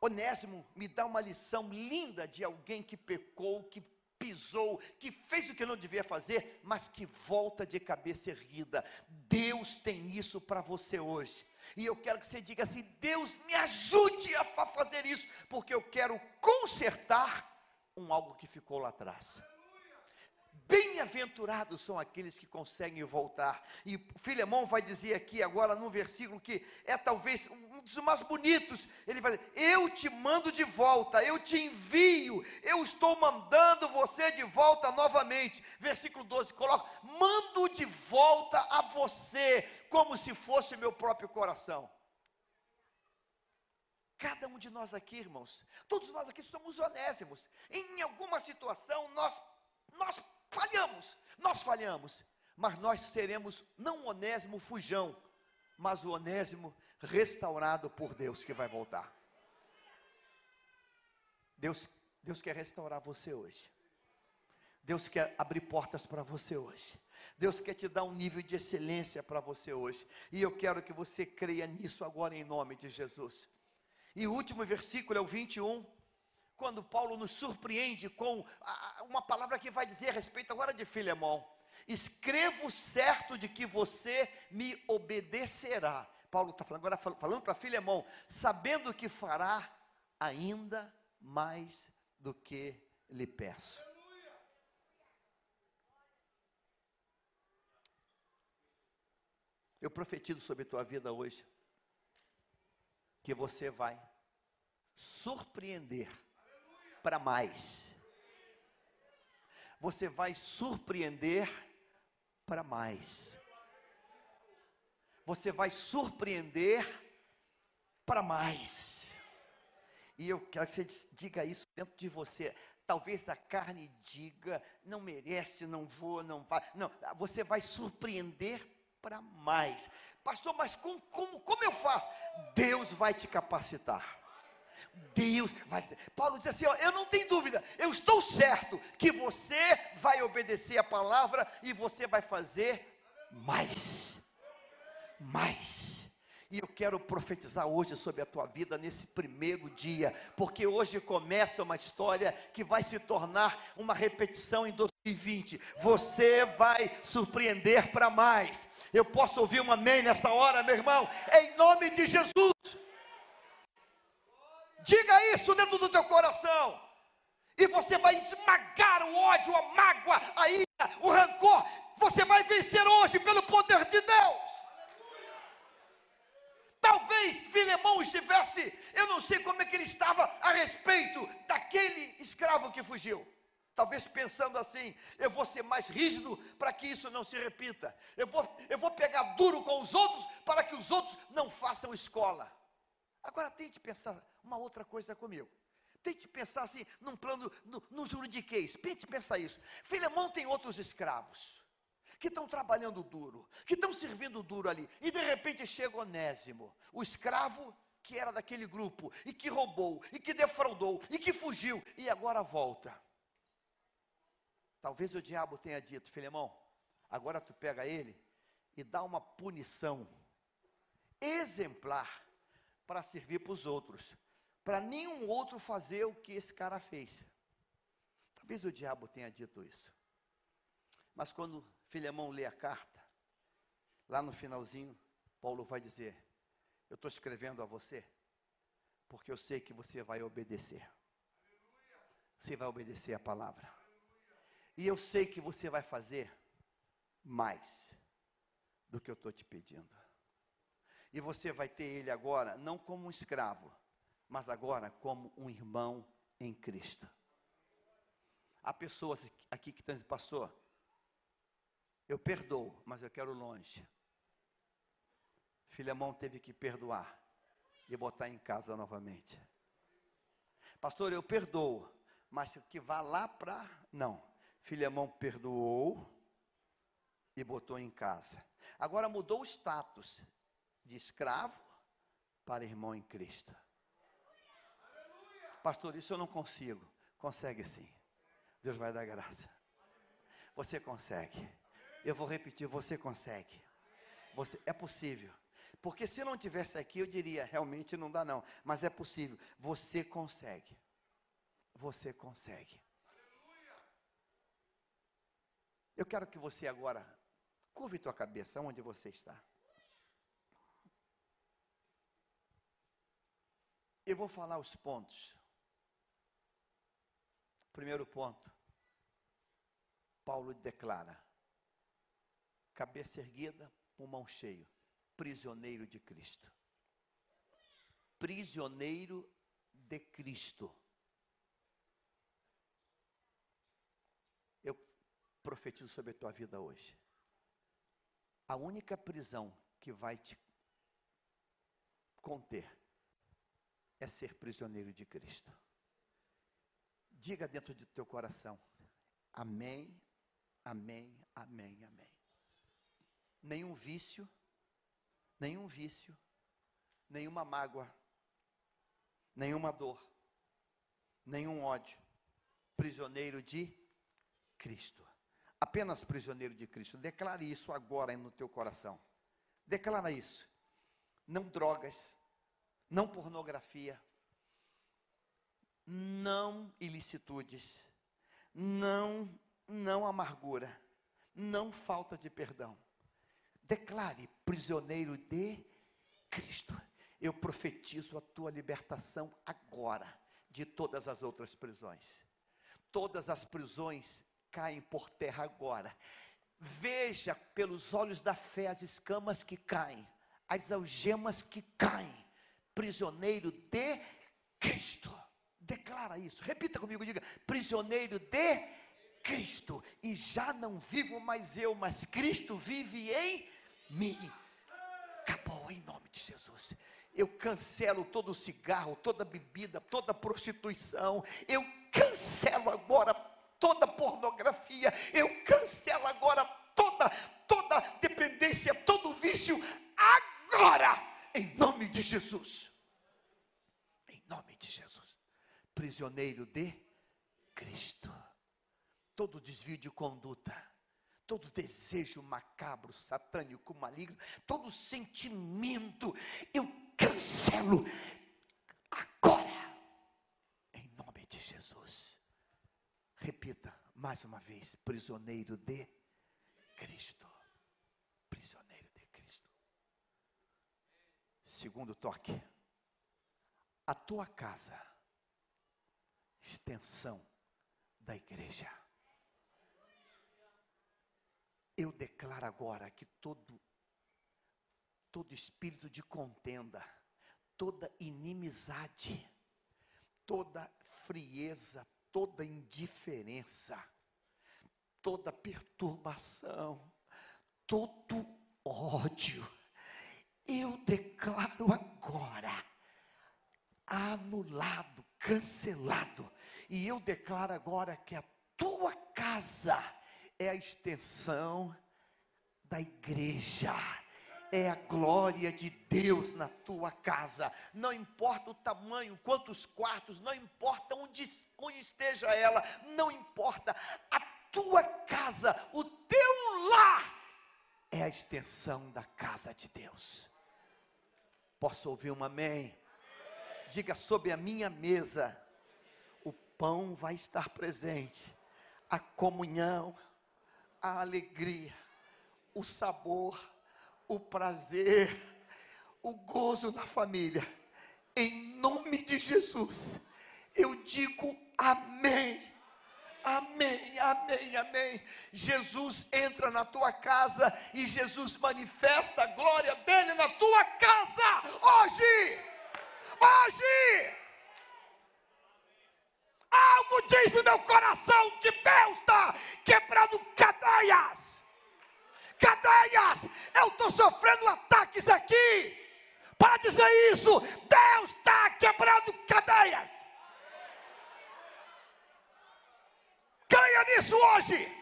Speaker 1: Onésimo me dá uma lição linda de alguém que pecou, que pisou, que fez o que não devia fazer, mas que volta de cabeça erguida. Deus tem isso para você hoje. E eu quero que você diga assim: Deus me ajude a fazer isso, porque eu quero consertar um algo que ficou lá atrás. Bem-aventurados são aqueles que conseguem voltar. E Filemão vai dizer aqui agora no versículo que é talvez um dos mais bonitos. Ele vai dizer: Eu te mando de volta, eu te envio, eu estou mandando você de volta novamente. Versículo 12, coloca: Mando de volta a você, como se fosse meu próprio coração. Cada um de nós aqui, irmãos, todos nós aqui somos onésimos. Em alguma situação nós nós falhamos, nós falhamos, mas nós seremos não onésimo fujão, mas o onésimo restaurado por Deus que vai voltar. Deus, Deus quer restaurar você hoje. Deus quer abrir portas para você hoje. Deus quer te dar um nível de excelência para você hoje. E eu quero que você creia nisso agora em nome de Jesus. E o último versículo é o 21, quando Paulo nos surpreende com uma palavra que vai dizer a respeito agora de Filemão. Escrevo certo de que você me obedecerá. Paulo está agora falando para Filemão, sabendo que fará ainda mais do que lhe peço. Eu profetizo sobre tua vida hoje que você vai surpreender para mais. Você vai surpreender para mais. Você vai surpreender para mais. E eu quero que você diga isso dentro de você. Talvez a carne diga, não merece, não vou, não vai. Não, você vai surpreender para mais. Pastor, mas como, como, como eu faço? Deus vai te capacitar. Deus vai. Paulo diz assim: ó, eu não tenho dúvida, eu estou certo que você vai obedecer a palavra e você vai fazer mais. Mais. E eu quero profetizar hoje sobre a tua vida nesse primeiro dia, porque hoje começa uma história que vai se tornar uma repetição em 2020. Você vai surpreender para mais. Eu posso ouvir um amém nessa hora, meu irmão? Em nome de Jesus. Diga isso dentro do teu coração. E você vai esmagar o ódio, a mágoa, a ira, o rancor. Você vai vencer hoje pelo poder de Deus. Talvez Filemão estivesse, eu não sei como é que ele estava a respeito daquele escravo que fugiu. Talvez pensando assim, eu vou ser mais rígido para que isso não se repita. Eu vou, eu vou pegar duro com os outros para que os outros não façam escola. Agora tente pensar uma outra coisa comigo. Tente pensar assim, num plano, no, juridiquês. Tente pensar isso. Filemão tem outros escravos que estão trabalhando duro, que estão servindo duro ali, e de repente chega Onésimo, o escravo que era daquele grupo, e que roubou, e que defraudou, e que fugiu, e agora volta. Talvez o diabo tenha dito, Filemão, agora tu pega ele e dá uma punição exemplar para servir para os outros, para nenhum outro fazer o que esse cara fez. Talvez o diabo tenha dito isso. Mas quando Filemão lê a carta, lá no finalzinho, Paulo vai dizer: Eu estou escrevendo a você, porque eu sei que você vai obedecer. Você vai obedecer a palavra. E eu sei que você vai fazer mais do que eu estou te pedindo. E você vai ter ele agora, não como um escravo, mas agora como um irmão em Cristo. Há pessoas aqui que pastor, eu perdoo, mas eu quero longe. Filemão teve que perdoar e botar em casa novamente. Pastor, eu perdoo, mas que vá lá para. Não. Filemão perdoou e botou em casa. Agora mudou o status de escravo para irmão em Cristo. Pastor, isso eu não consigo. Consegue sim. Deus vai dar graça. Você consegue. Eu vou repetir, você consegue. Você, é possível. Porque se não tivesse aqui, eu diria, realmente não dá não. Mas é possível. Você consegue. Você consegue. Eu quero que você agora curve tua cabeça onde você está. Eu vou falar os pontos. Primeiro ponto. Paulo declara: cabeça erguida, pulmão cheio, prisioneiro de Cristo. Prisioneiro de Cristo. Eu profetizo sobre a tua vida hoje. A única prisão que vai te conter é ser prisioneiro de Cristo. Diga dentro de teu coração: Amém, Amém, Amém, Amém. Nenhum vício, nenhum vício, nenhuma mágoa, nenhuma dor, nenhum ódio, prisioneiro de Cristo. Apenas prisioneiro de Cristo. Declare isso agora no teu coração. Declara isso. Não drogas, não pornografia, não ilicitudes, não não amargura, não falta de perdão. Declare prisioneiro de Cristo. Eu profetizo a tua libertação agora de todas as outras prisões. Todas as prisões caem por terra agora. Veja pelos olhos da fé as escamas que caem, as algemas que caem. Prisioneiro de Cristo. Declara isso. Repita comigo, diga: prisioneiro de Cristo. E já não vivo mais eu, mas Cristo vive em mim. Acabou em nome de Jesus. Eu cancelo todo cigarro, toda bebida, toda prostituição. Eu cancelo agora toda pornografia. Eu cancelo agora toda toda dependência, todo vício agora em nome de Jesus. Nome de Jesus. Prisioneiro de Cristo. Todo desvio de conduta todo desejo macabro, satânico, maligno, todo sentimento, eu cancelo agora, em nome de Jesus. Repita mais uma vez: prisioneiro de Cristo. Prisioneiro de Cristo. Segundo toque, a tua casa, extensão da igreja. Eu declaro agora que todo todo espírito de contenda, toda inimizade, toda frieza, toda indiferença, toda perturbação, todo ódio, eu declaro agora anulado, cancelado, e eu declaro agora que a tua casa é a extensão da igreja. É a glória de Deus na tua casa. Não importa o tamanho, quantos quartos, não importa onde, onde esteja ela, não importa. A tua casa, o teu lar, é a extensão da casa de Deus. Posso ouvir um amém? Diga sobre a minha mesa, o pão vai estar presente, a comunhão, a alegria, o sabor, o prazer, o gozo na família. Em nome de Jesus, eu digo amém. Amém, amém, amém. Jesus entra na tua casa e Jesus manifesta a glória dele na tua casa hoje. Hoje. Algo diz no meu coração que Deus está quebrando cadeias. Cadeias, eu estou sofrendo ataques aqui. Para dizer isso, Deus está quebrando cadeias. Creia nisso hoje.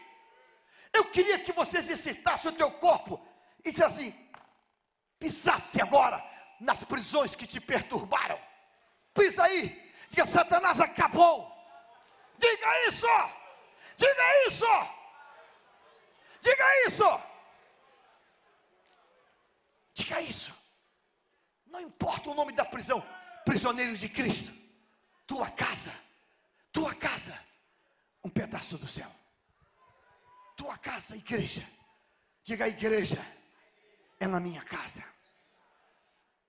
Speaker 1: Eu queria que você exercitasse o teu corpo e disse assim: pisasse agora nas prisões que te perturbaram. Pisa aí, diga: Satanás acabou. Diga isso! Diga isso! Diga isso! Diga isso! Não importa o nome da prisão, prisioneiros de Cristo, tua casa, tua casa, um pedaço do céu, tua casa, igreja, diga igreja, é na minha casa,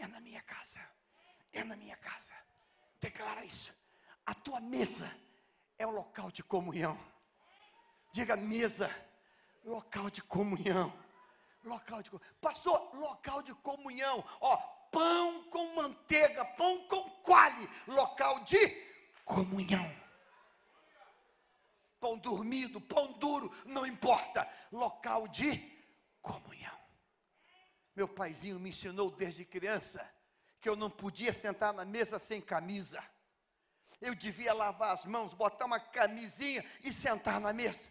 Speaker 1: é na minha casa, é na minha casa, declara isso, a tua mesa é o local de comunhão. Diga mesa, local de comunhão. Local de Pastor, local de comunhão. Ó, pão com manteiga, pão com quale, local de comunhão. Pão dormido, pão duro, não importa, local de comunhão. Meu paizinho me ensinou desde criança que eu não podia sentar na mesa sem camisa. Eu devia lavar as mãos, botar uma camisinha e sentar na mesa.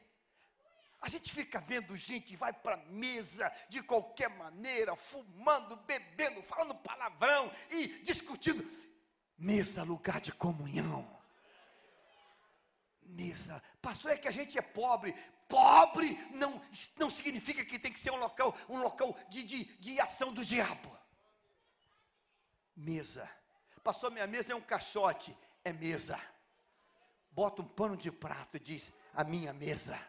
Speaker 1: A gente fica vendo gente vai para a mesa de qualquer maneira, fumando, bebendo, falando palavrão e discutindo. Mesa, lugar de comunhão. Mesa. Pastor, é que a gente é pobre. Pobre não, não significa que tem que ser um local, um local de, de, de ação do diabo. Mesa. Pastor, minha mesa é um caixote. É mesa. Bota um pano de prato e diz: a minha mesa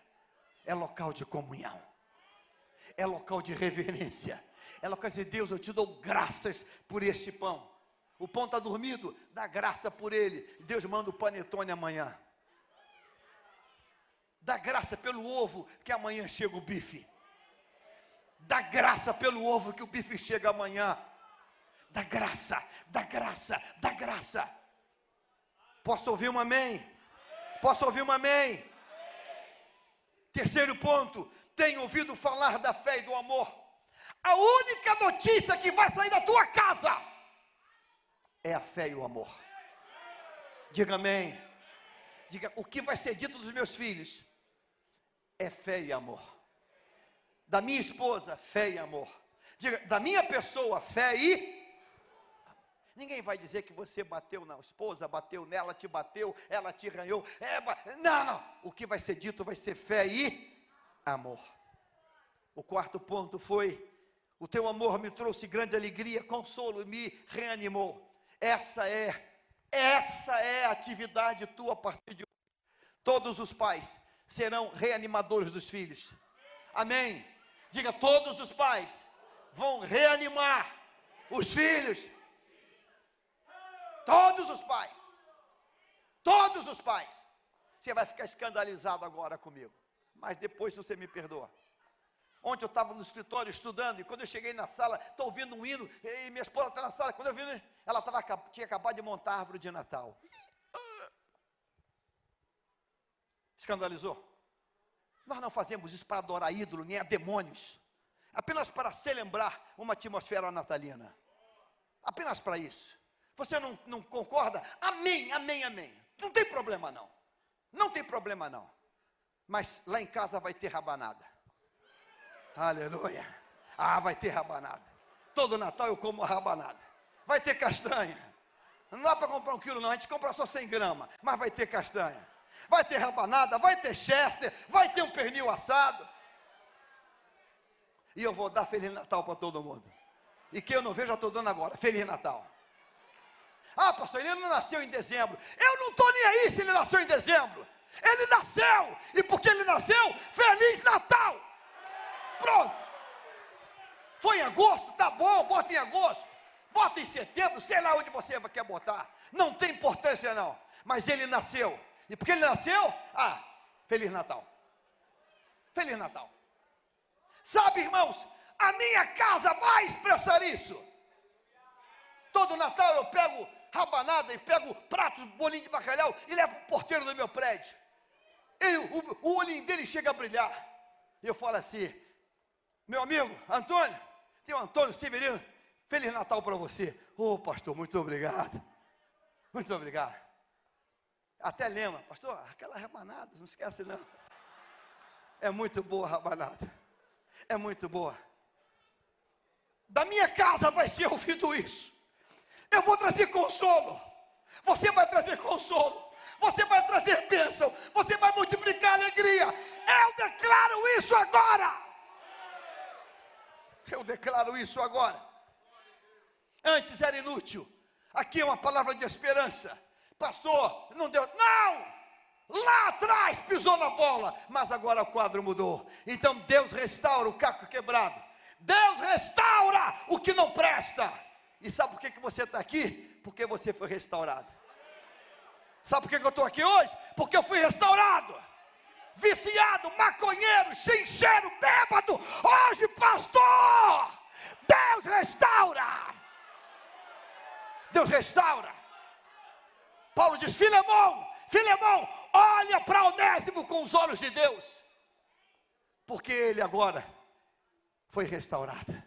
Speaker 1: é local de comunhão, é local de reverência, é local de Deus, eu te dou graças por este pão. O pão está dormido, dá graça por ele. Deus manda o panetone amanhã. Dá graça pelo ovo, que amanhã chega o bife. Dá graça pelo ovo, que o bife chega amanhã. Dá graça, dá graça, dá graça. Posso ouvir um amém? Posso ouvir um amém? Terceiro ponto, tenho ouvido falar da fé e do amor. A única notícia que vai sair da tua casa é a fé e o amor. Diga amém. Diga, o que vai ser dito dos meus filhos é fé e amor. Da minha esposa, fé e amor. Diga, da minha pessoa, fé e Ninguém vai dizer que você bateu na esposa, bateu nela, te bateu, ela te arranhou. É, não, não. O que vai ser dito vai ser fé e amor. O quarto ponto foi: o teu amor me trouxe grande alegria, consolo me reanimou. Essa é, essa é a atividade tua a partir de hoje. Todos os pais serão reanimadores dos filhos. Amém. Diga: todos os pais vão reanimar os filhos Todos os pais. Todos os pais. Você vai ficar escandalizado agora comigo. Mas depois você me perdoa. Ontem eu estava no escritório estudando, e quando eu cheguei na sala, estou ouvindo um hino, e minha esposa está na sala. Quando eu vi, ela tava, tinha acabado de montar a árvore de Natal. Escandalizou? Nós não fazemos isso para adorar ídolo, nem a demônios. Apenas para celebrar uma atmosfera natalina. Apenas para isso. Você não, não concorda? Amém, amém, amém. Não tem problema não. Não tem problema não. Mas lá em casa vai ter rabanada. Aleluia. Ah, vai ter rabanada. Todo Natal eu como rabanada. Vai ter castanha. Não dá para comprar um quilo, não. A gente compra só 100 gramas. Mas vai ter castanha. Vai ter rabanada. Vai ter chester. Vai ter um pernil assado. E eu vou dar Feliz Natal para todo mundo. E quem eu não vejo, já estou dando agora. Feliz Natal. Ah, pastor, ele não nasceu em dezembro. Eu não estou nem aí se ele nasceu em dezembro. Ele nasceu, e porque ele nasceu, Feliz Natal! Pronto. Foi em agosto, tá bom, bota em agosto. Bota em setembro, sei lá onde você quer botar. Não tem importância não. Mas ele nasceu. E porque ele nasceu, ah, Feliz Natal. Feliz Natal. Sabe, irmãos, a minha casa vai expressar isso. Todo Natal eu pego rabanada e pego pratos, bolinho de bacalhau e levo o porteiro do meu prédio. Ele, o, o olhinho dele chega a brilhar. E eu falo assim: meu amigo Antônio, tem o Antônio Severino, Feliz Natal para você. Ô oh, pastor, muito obrigado. Muito obrigado. Até lembra, pastor, aquela rabanada, não esquece não. É muito boa a rabanada. É muito boa. Da minha casa vai ser ouvido isso. Eu vou trazer consolo. Você vai trazer consolo. Você vai trazer bênção. Você vai multiplicar alegria. Eu declaro isso agora. Eu declaro isso agora. Antes era inútil. Aqui é uma palavra de esperança. Pastor, não deu. Não! Lá atrás pisou na bola, mas agora o quadro mudou. Então Deus restaura o caco quebrado. Deus restaura o que não presta. E sabe por que, que você está aqui? Porque você foi restaurado. Sabe por que, que eu estou aqui hoje? Porque eu fui restaurado. Viciado, maconheiro, chincheiro, bêbado. Hoje, pastor, Deus restaura. Deus restaura. Paulo diz: Filemão, Filemão, olha para Onésimo com os olhos de Deus, porque ele agora foi restaurado.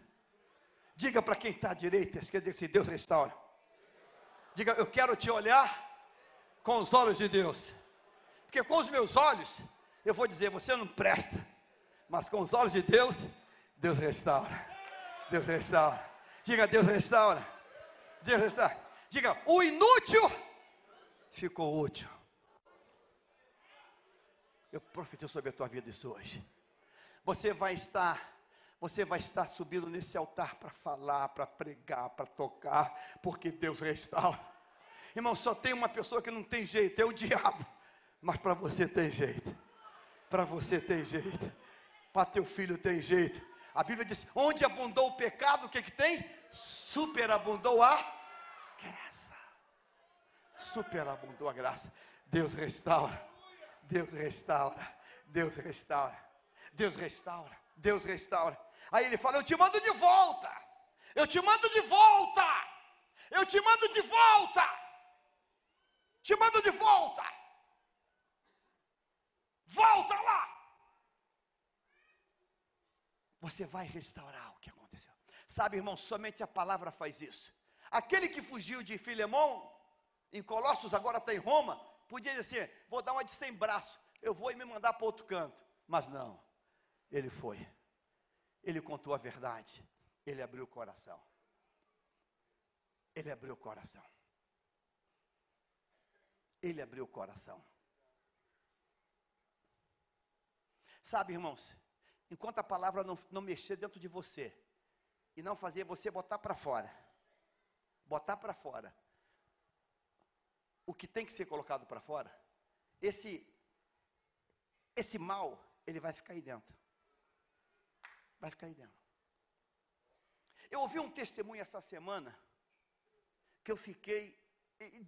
Speaker 1: Diga para quem está à direita, dizer, se Deus restaura. Diga, eu quero te olhar com os olhos de Deus. Porque com os meus olhos, eu vou dizer, você não presta. Mas com os olhos de Deus, Deus restaura. Deus restaura. Diga, Deus restaura. Deus restaura. Diga, o inútil ficou útil. Eu profetizo sobre a tua vida isso hoje. Você vai estar você vai estar subindo nesse altar para falar, para pregar, para tocar, porque Deus restaura. Irmão, só tem uma pessoa que não tem jeito, é o diabo. Mas para você tem jeito. Para você tem jeito. Para teu filho tem jeito. A Bíblia diz: onde abundou o pecado, o que, que tem? Superabundou a graça. Superabundou a graça. Deus restaura. Deus restaura. Deus restaura. Deus restaura. Deus restaura. Aí ele fala: Eu te mando de volta. Eu te mando de volta. Eu te mando de volta. Te mando de volta. Volta lá. Você vai restaurar o que aconteceu. Sabe, irmão, somente a palavra faz isso. Aquele que fugiu de Filemão, em Colossos, agora está em Roma, podia dizer assim: vou dar uma de sem braço, eu vou e me mandar para outro canto. Mas não, ele foi. Ele contou a verdade. Ele abriu o coração. Ele abriu o coração. Ele abriu o coração. Sabe, irmãos, enquanto a palavra não, não mexer dentro de você e não fazer você botar para fora, botar para fora o que tem que ser colocado para fora, esse esse mal, ele vai ficar aí dentro vai ficar aí dentro. Eu ouvi um testemunho essa semana que eu fiquei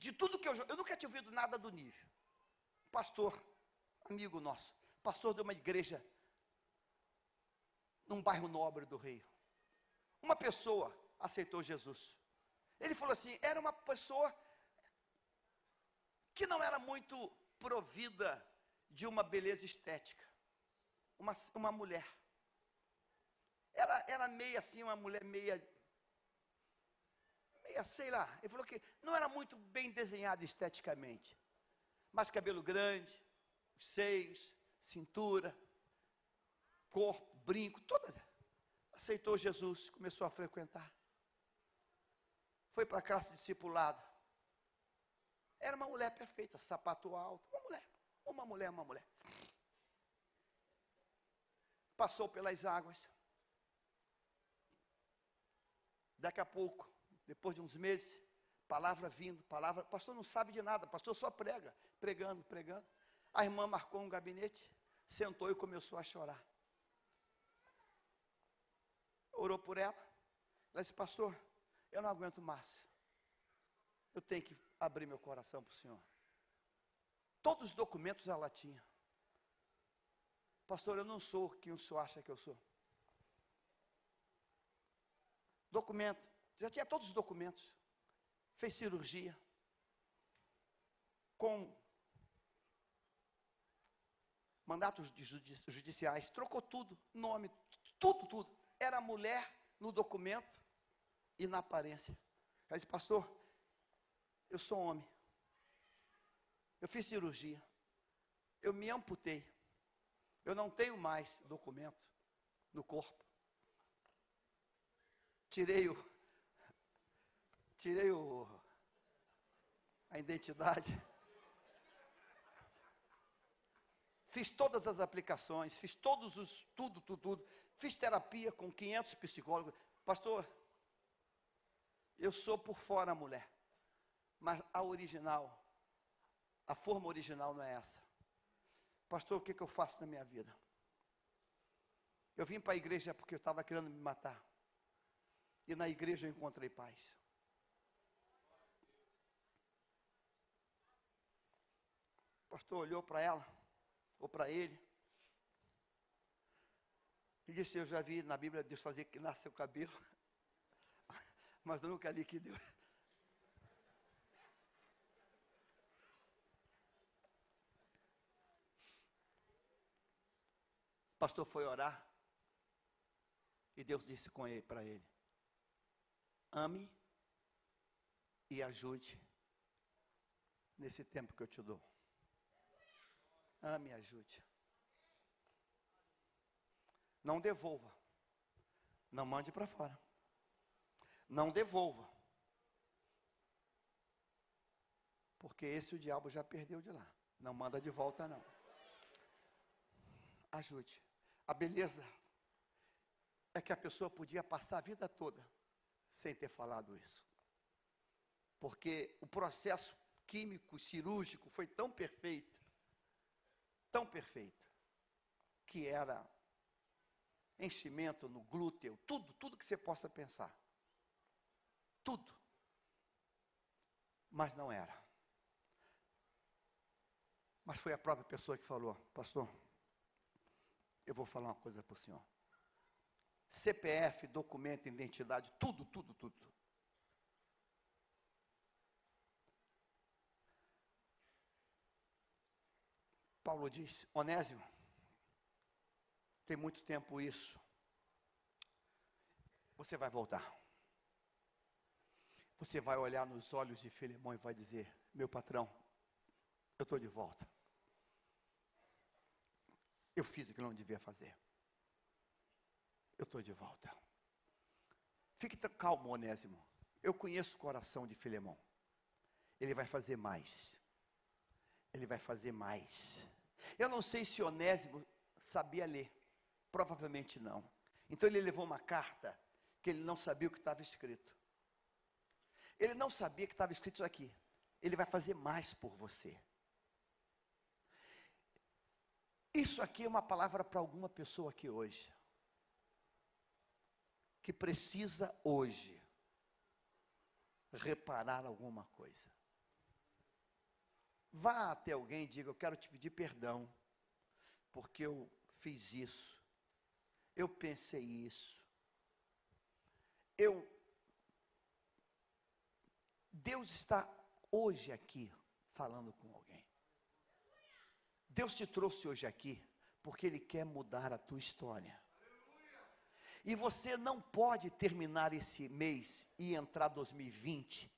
Speaker 1: de tudo que eu eu nunca tinha ouvido nada do nível. Pastor, amigo nosso, pastor de uma igreja num bairro nobre do Rio. Uma pessoa aceitou Jesus. Ele falou assim: era uma pessoa que não era muito provida de uma beleza estética. Uma, uma mulher. Ela era meia assim, uma mulher meia. Meia, sei lá. Ele falou que não era muito bem desenhada esteticamente. Mas cabelo grande, os seios, cintura, corpo, brinco, toda. Aceitou Jesus, começou a frequentar. Foi para a classe discipulado. Era uma mulher perfeita, sapato alto, uma mulher, uma mulher, uma mulher. Passou pelas águas. Daqui a pouco, depois de uns meses, palavra vindo, palavra, pastor não sabe de nada, pastor só prega, pregando, pregando. A irmã marcou um gabinete, sentou e começou a chorar. Orou por ela. Ela disse, pastor, eu não aguento mais. Eu tenho que abrir meu coração para o senhor. Todos os documentos ela tinha. Pastor, eu não sou quem o senhor acha que eu sou documento, já tinha todos os documentos, fez cirurgia, com mandatos judiciais, trocou tudo, nome, tudo, tudo. Era mulher no documento e na aparência. Ela disse, pastor, eu sou homem. Eu fiz cirurgia. Eu me amputei. Eu não tenho mais documento no corpo tirei o tirei o a identidade. Fiz todas as aplicações, fiz todos os tudo, tudo, tudo. Fiz terapia com 500 psicólogos. Pastor, eu sou por fora mulher. Mas a original, a forma original não é essa. Pastor, o que, que eu faço na minha vida? Eu vim para a igreja porque eu estava querendo me matar. E na igreja eu encontrei paz. O pastor olhou para ela, ou para ele, e disse: Eu já vi na Bíblia Deus fazer que nasce o cabelo, [laughs] mas eu nunca li que Deus. O pastor foi orar, e Deus disse com ele para ele: ame e ajude nesse tempo que eu te dou. Ah, me ajude. Não devolva. Não mande para fora. Não devolva. Porque esse o diabo já perdeu de lá. Não manda de volta, não. Ajude. A beleza é que a pessoa podia passar a vida toda sem ter falado isso. Porque o processo químico, cirúrgico foi tão perfeito, tão perfeito, que era enchimento no glúteo, tudo, tudo que você possa pensar. Tudo. Mas não era. Mas foi a própria pessoa que falou: Pastor, eu vou falar uma coisa para o senhor. CPF, documento, identidade, tudo, tudo, tudo. Paulo diz: Onésimo, tem muito tempo isso. Você vai voltar. Você vai olhar nos olhos de Filemão e vai dizer: Meu patrão, eu estou de volta. Eu fiz o que não devia fazer. Eu estou de volta. Fique calmo, Onésimo. Eu conheço o coração de Filemão. Ele vai fazer mais. Ele vai fazer mais. Eu não sei se Onésimo sabia ler. Provavelmente não. Então ele levou uma carta que ele não sabia o que estava escrito. Ele não sabia que estava escrito isso aqui. Ele vai fazer mais por você. Isso aqui é uma palavra para alguma pessoa aqui hoje, que precisa hoje reparar alguma coisa. Vá até alguém e diga: Eu quero te pedir perdão, porque eu fiz isso, eu pensei isso, eu. Deus está hoje aqui falando com alguém. Deus te trouxe hoje aqui porque Ele quer mudar a tua história. E você não pode terminar esse mês e entrar 2020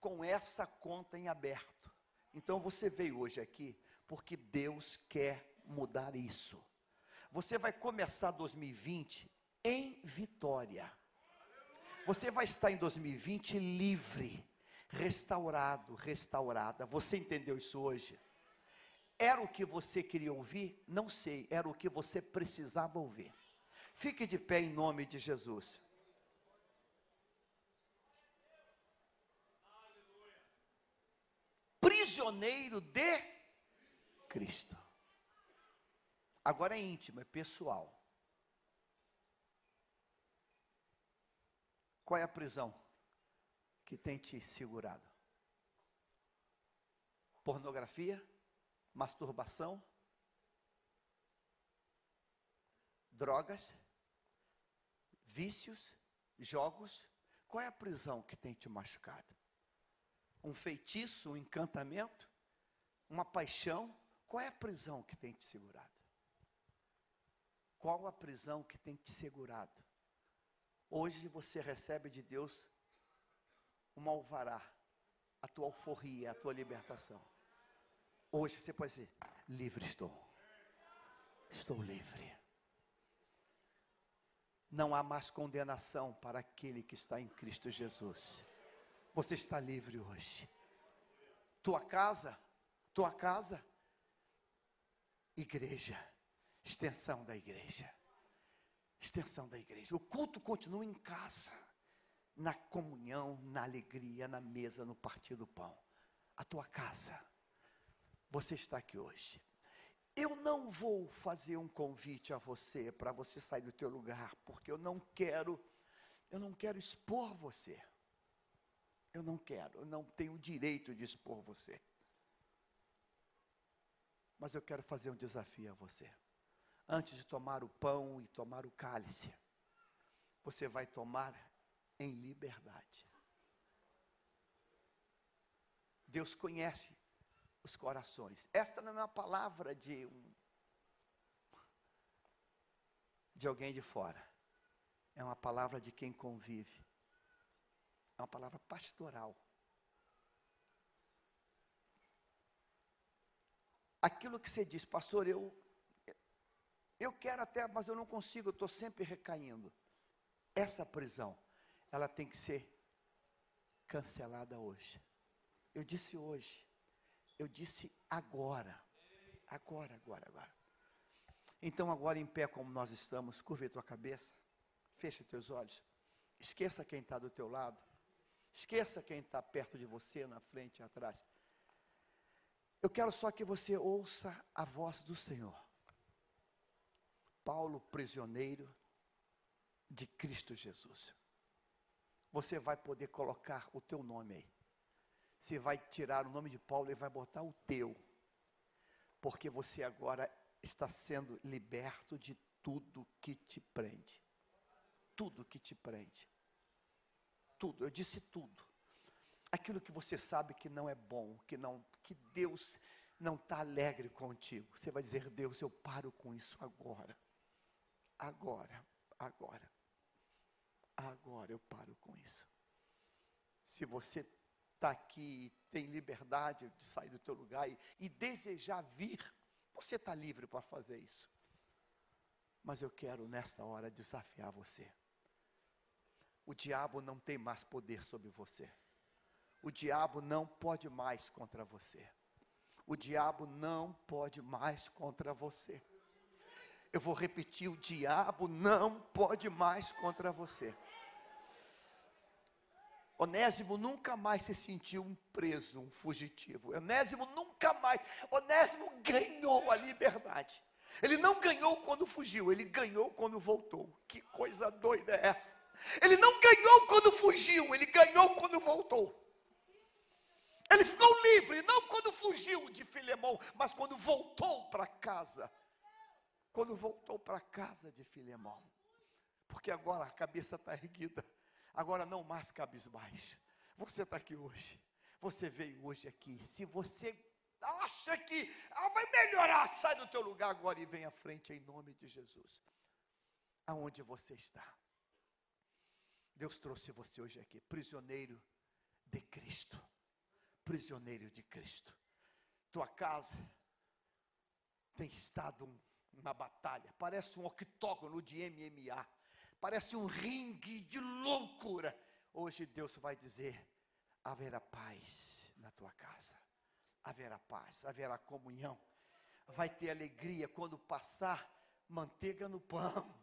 Speaker 1: com essa conta em aberto. Então você veio hoje aqui porque Deus quer mudar isso. Você vai começar 2020 em vitória. Você vai estar em 2020 livre, restaurado, restaurada. Você entendeu isso hoje? Era o que você queria ouvir? Não sei, era o que você precisava ouvir. Fique de pé em nome de Jesus. Prisioneiro de Cristo. Agora é íntimo, é pessoal. Qual é a prisão que tem te segurado? Pornografia? Masturbação, drogas, vícios, jogos. Qual é a prisão que tem te machucado? Um feitiço, um encantamento, uma paixão? Qual é a prisão que tem te segurado? Qual a prisão que tem te segurado? Hoje você recebe de Deus uma alvará, a tua alforria, a tua libertação. Hoje você pode dizer: livre estou. Estou livre. Não há mais condenação para aquele que está em Cristo Jesus. Você está livre hoje. Tua casa, tua casa, igreja, extensão da igreja. Extensão da igreja. O culto continua em casa, na comunhão, na alegria, na mesa, no partir do pão. A tua casa você está aqui hoje. Eu não vou fazer um convite a você para você sair do teu lugar, porque eu não quero, eu não quero expor você. Eu não quero, eu não tenho o direito de expor você. Mas eu quero fazer um desafio a você. Antes de tomar o pão e tomar o cálice, você vai tomar em liberdade. Deus conhece os corações. Esta não é uma palavra de um de alguém de fora. É uma palavra de quem convive. É uma palavra pastoral. aquilo que você diz, pastor, eu, eu quero até, mas eu não consigo, eu estou sempre recaindo. Essa prisão, ela tem que ser cancelada hoje. Eu disse hoje, eu disse agora, agora, agora, agora. Então, agora em pé, como nós estamos, curve a tua cabeça, fecha teus olhos, esqueça quem está do teu lado, esqueça quem está perto de você, na frente e atrás. Eu quero só que você ouça a voz do Senhor. Paulo, prisioneiro de Cristo Jesus. Você vai poder colocar o teu nome aí. Você vai tirar o nome de Paulo e vai botar o teu. Porque você agora está sendo liberto de tudo que te prende. Tudo que te prende. Tudo, eu disse tudo aquilo que você sabe que não é bom, que não, que Deus não está alegre contigo. Você vai dizer, Deus, eu paro com isso agora. Agora, agora. Agora eu paro com isso. Se você está aqui e tem liberdade de sair do teu lugar e, e desejar vir, você está livre para fazer isso. Mas eu quero nesta hora desafiar você. O diabo não tem mais poder sobre você o diabo não pode mais contra você. O diabo não pode mais contra você. Eu vou repetir: o diabo não pode mais contra você. Onésimo nunca mais se sentiu um preso, um fugitivo. Onésimo nunca mais. Onésimo ganhou a liberdade. Ele não ganhou quando fugiu, ele ganhou quando voltou. Que coisa doida é essa? Ele não ganhou quando fugiu, ele ganhou quando voltou. Ele ficou livre, não quando fugiu de Filemão, mas quando voltou para casa. Quando voltou para casa de Filemão. Porque agora a cabeça está erguida. Agora não mais cabisbaixo. Você está aqui hoje. Você veio hoje aqui. Se você acha que ah, vai melhorar, sai do teu lugar agora e vem à frente em nome de Jesus. Aonde você está? Deus trouxe você hoje aqui, prisioneiro de Cristo prisioneiro de Cristo. Tua casa tem estado um, uma batalha, parece um octógono de MMA, parece um ringue de loucura. Hoje Deus vai dizer: haverá paz na tua casa, haverá paz, haverá comunhão, vai ter alegria quando passar manteiga no pão,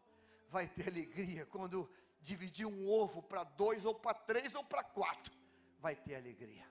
Speaker 1: vai ter alegria quando dividir um ovo para dois, ou para três, ou para quatro, vai ter alegria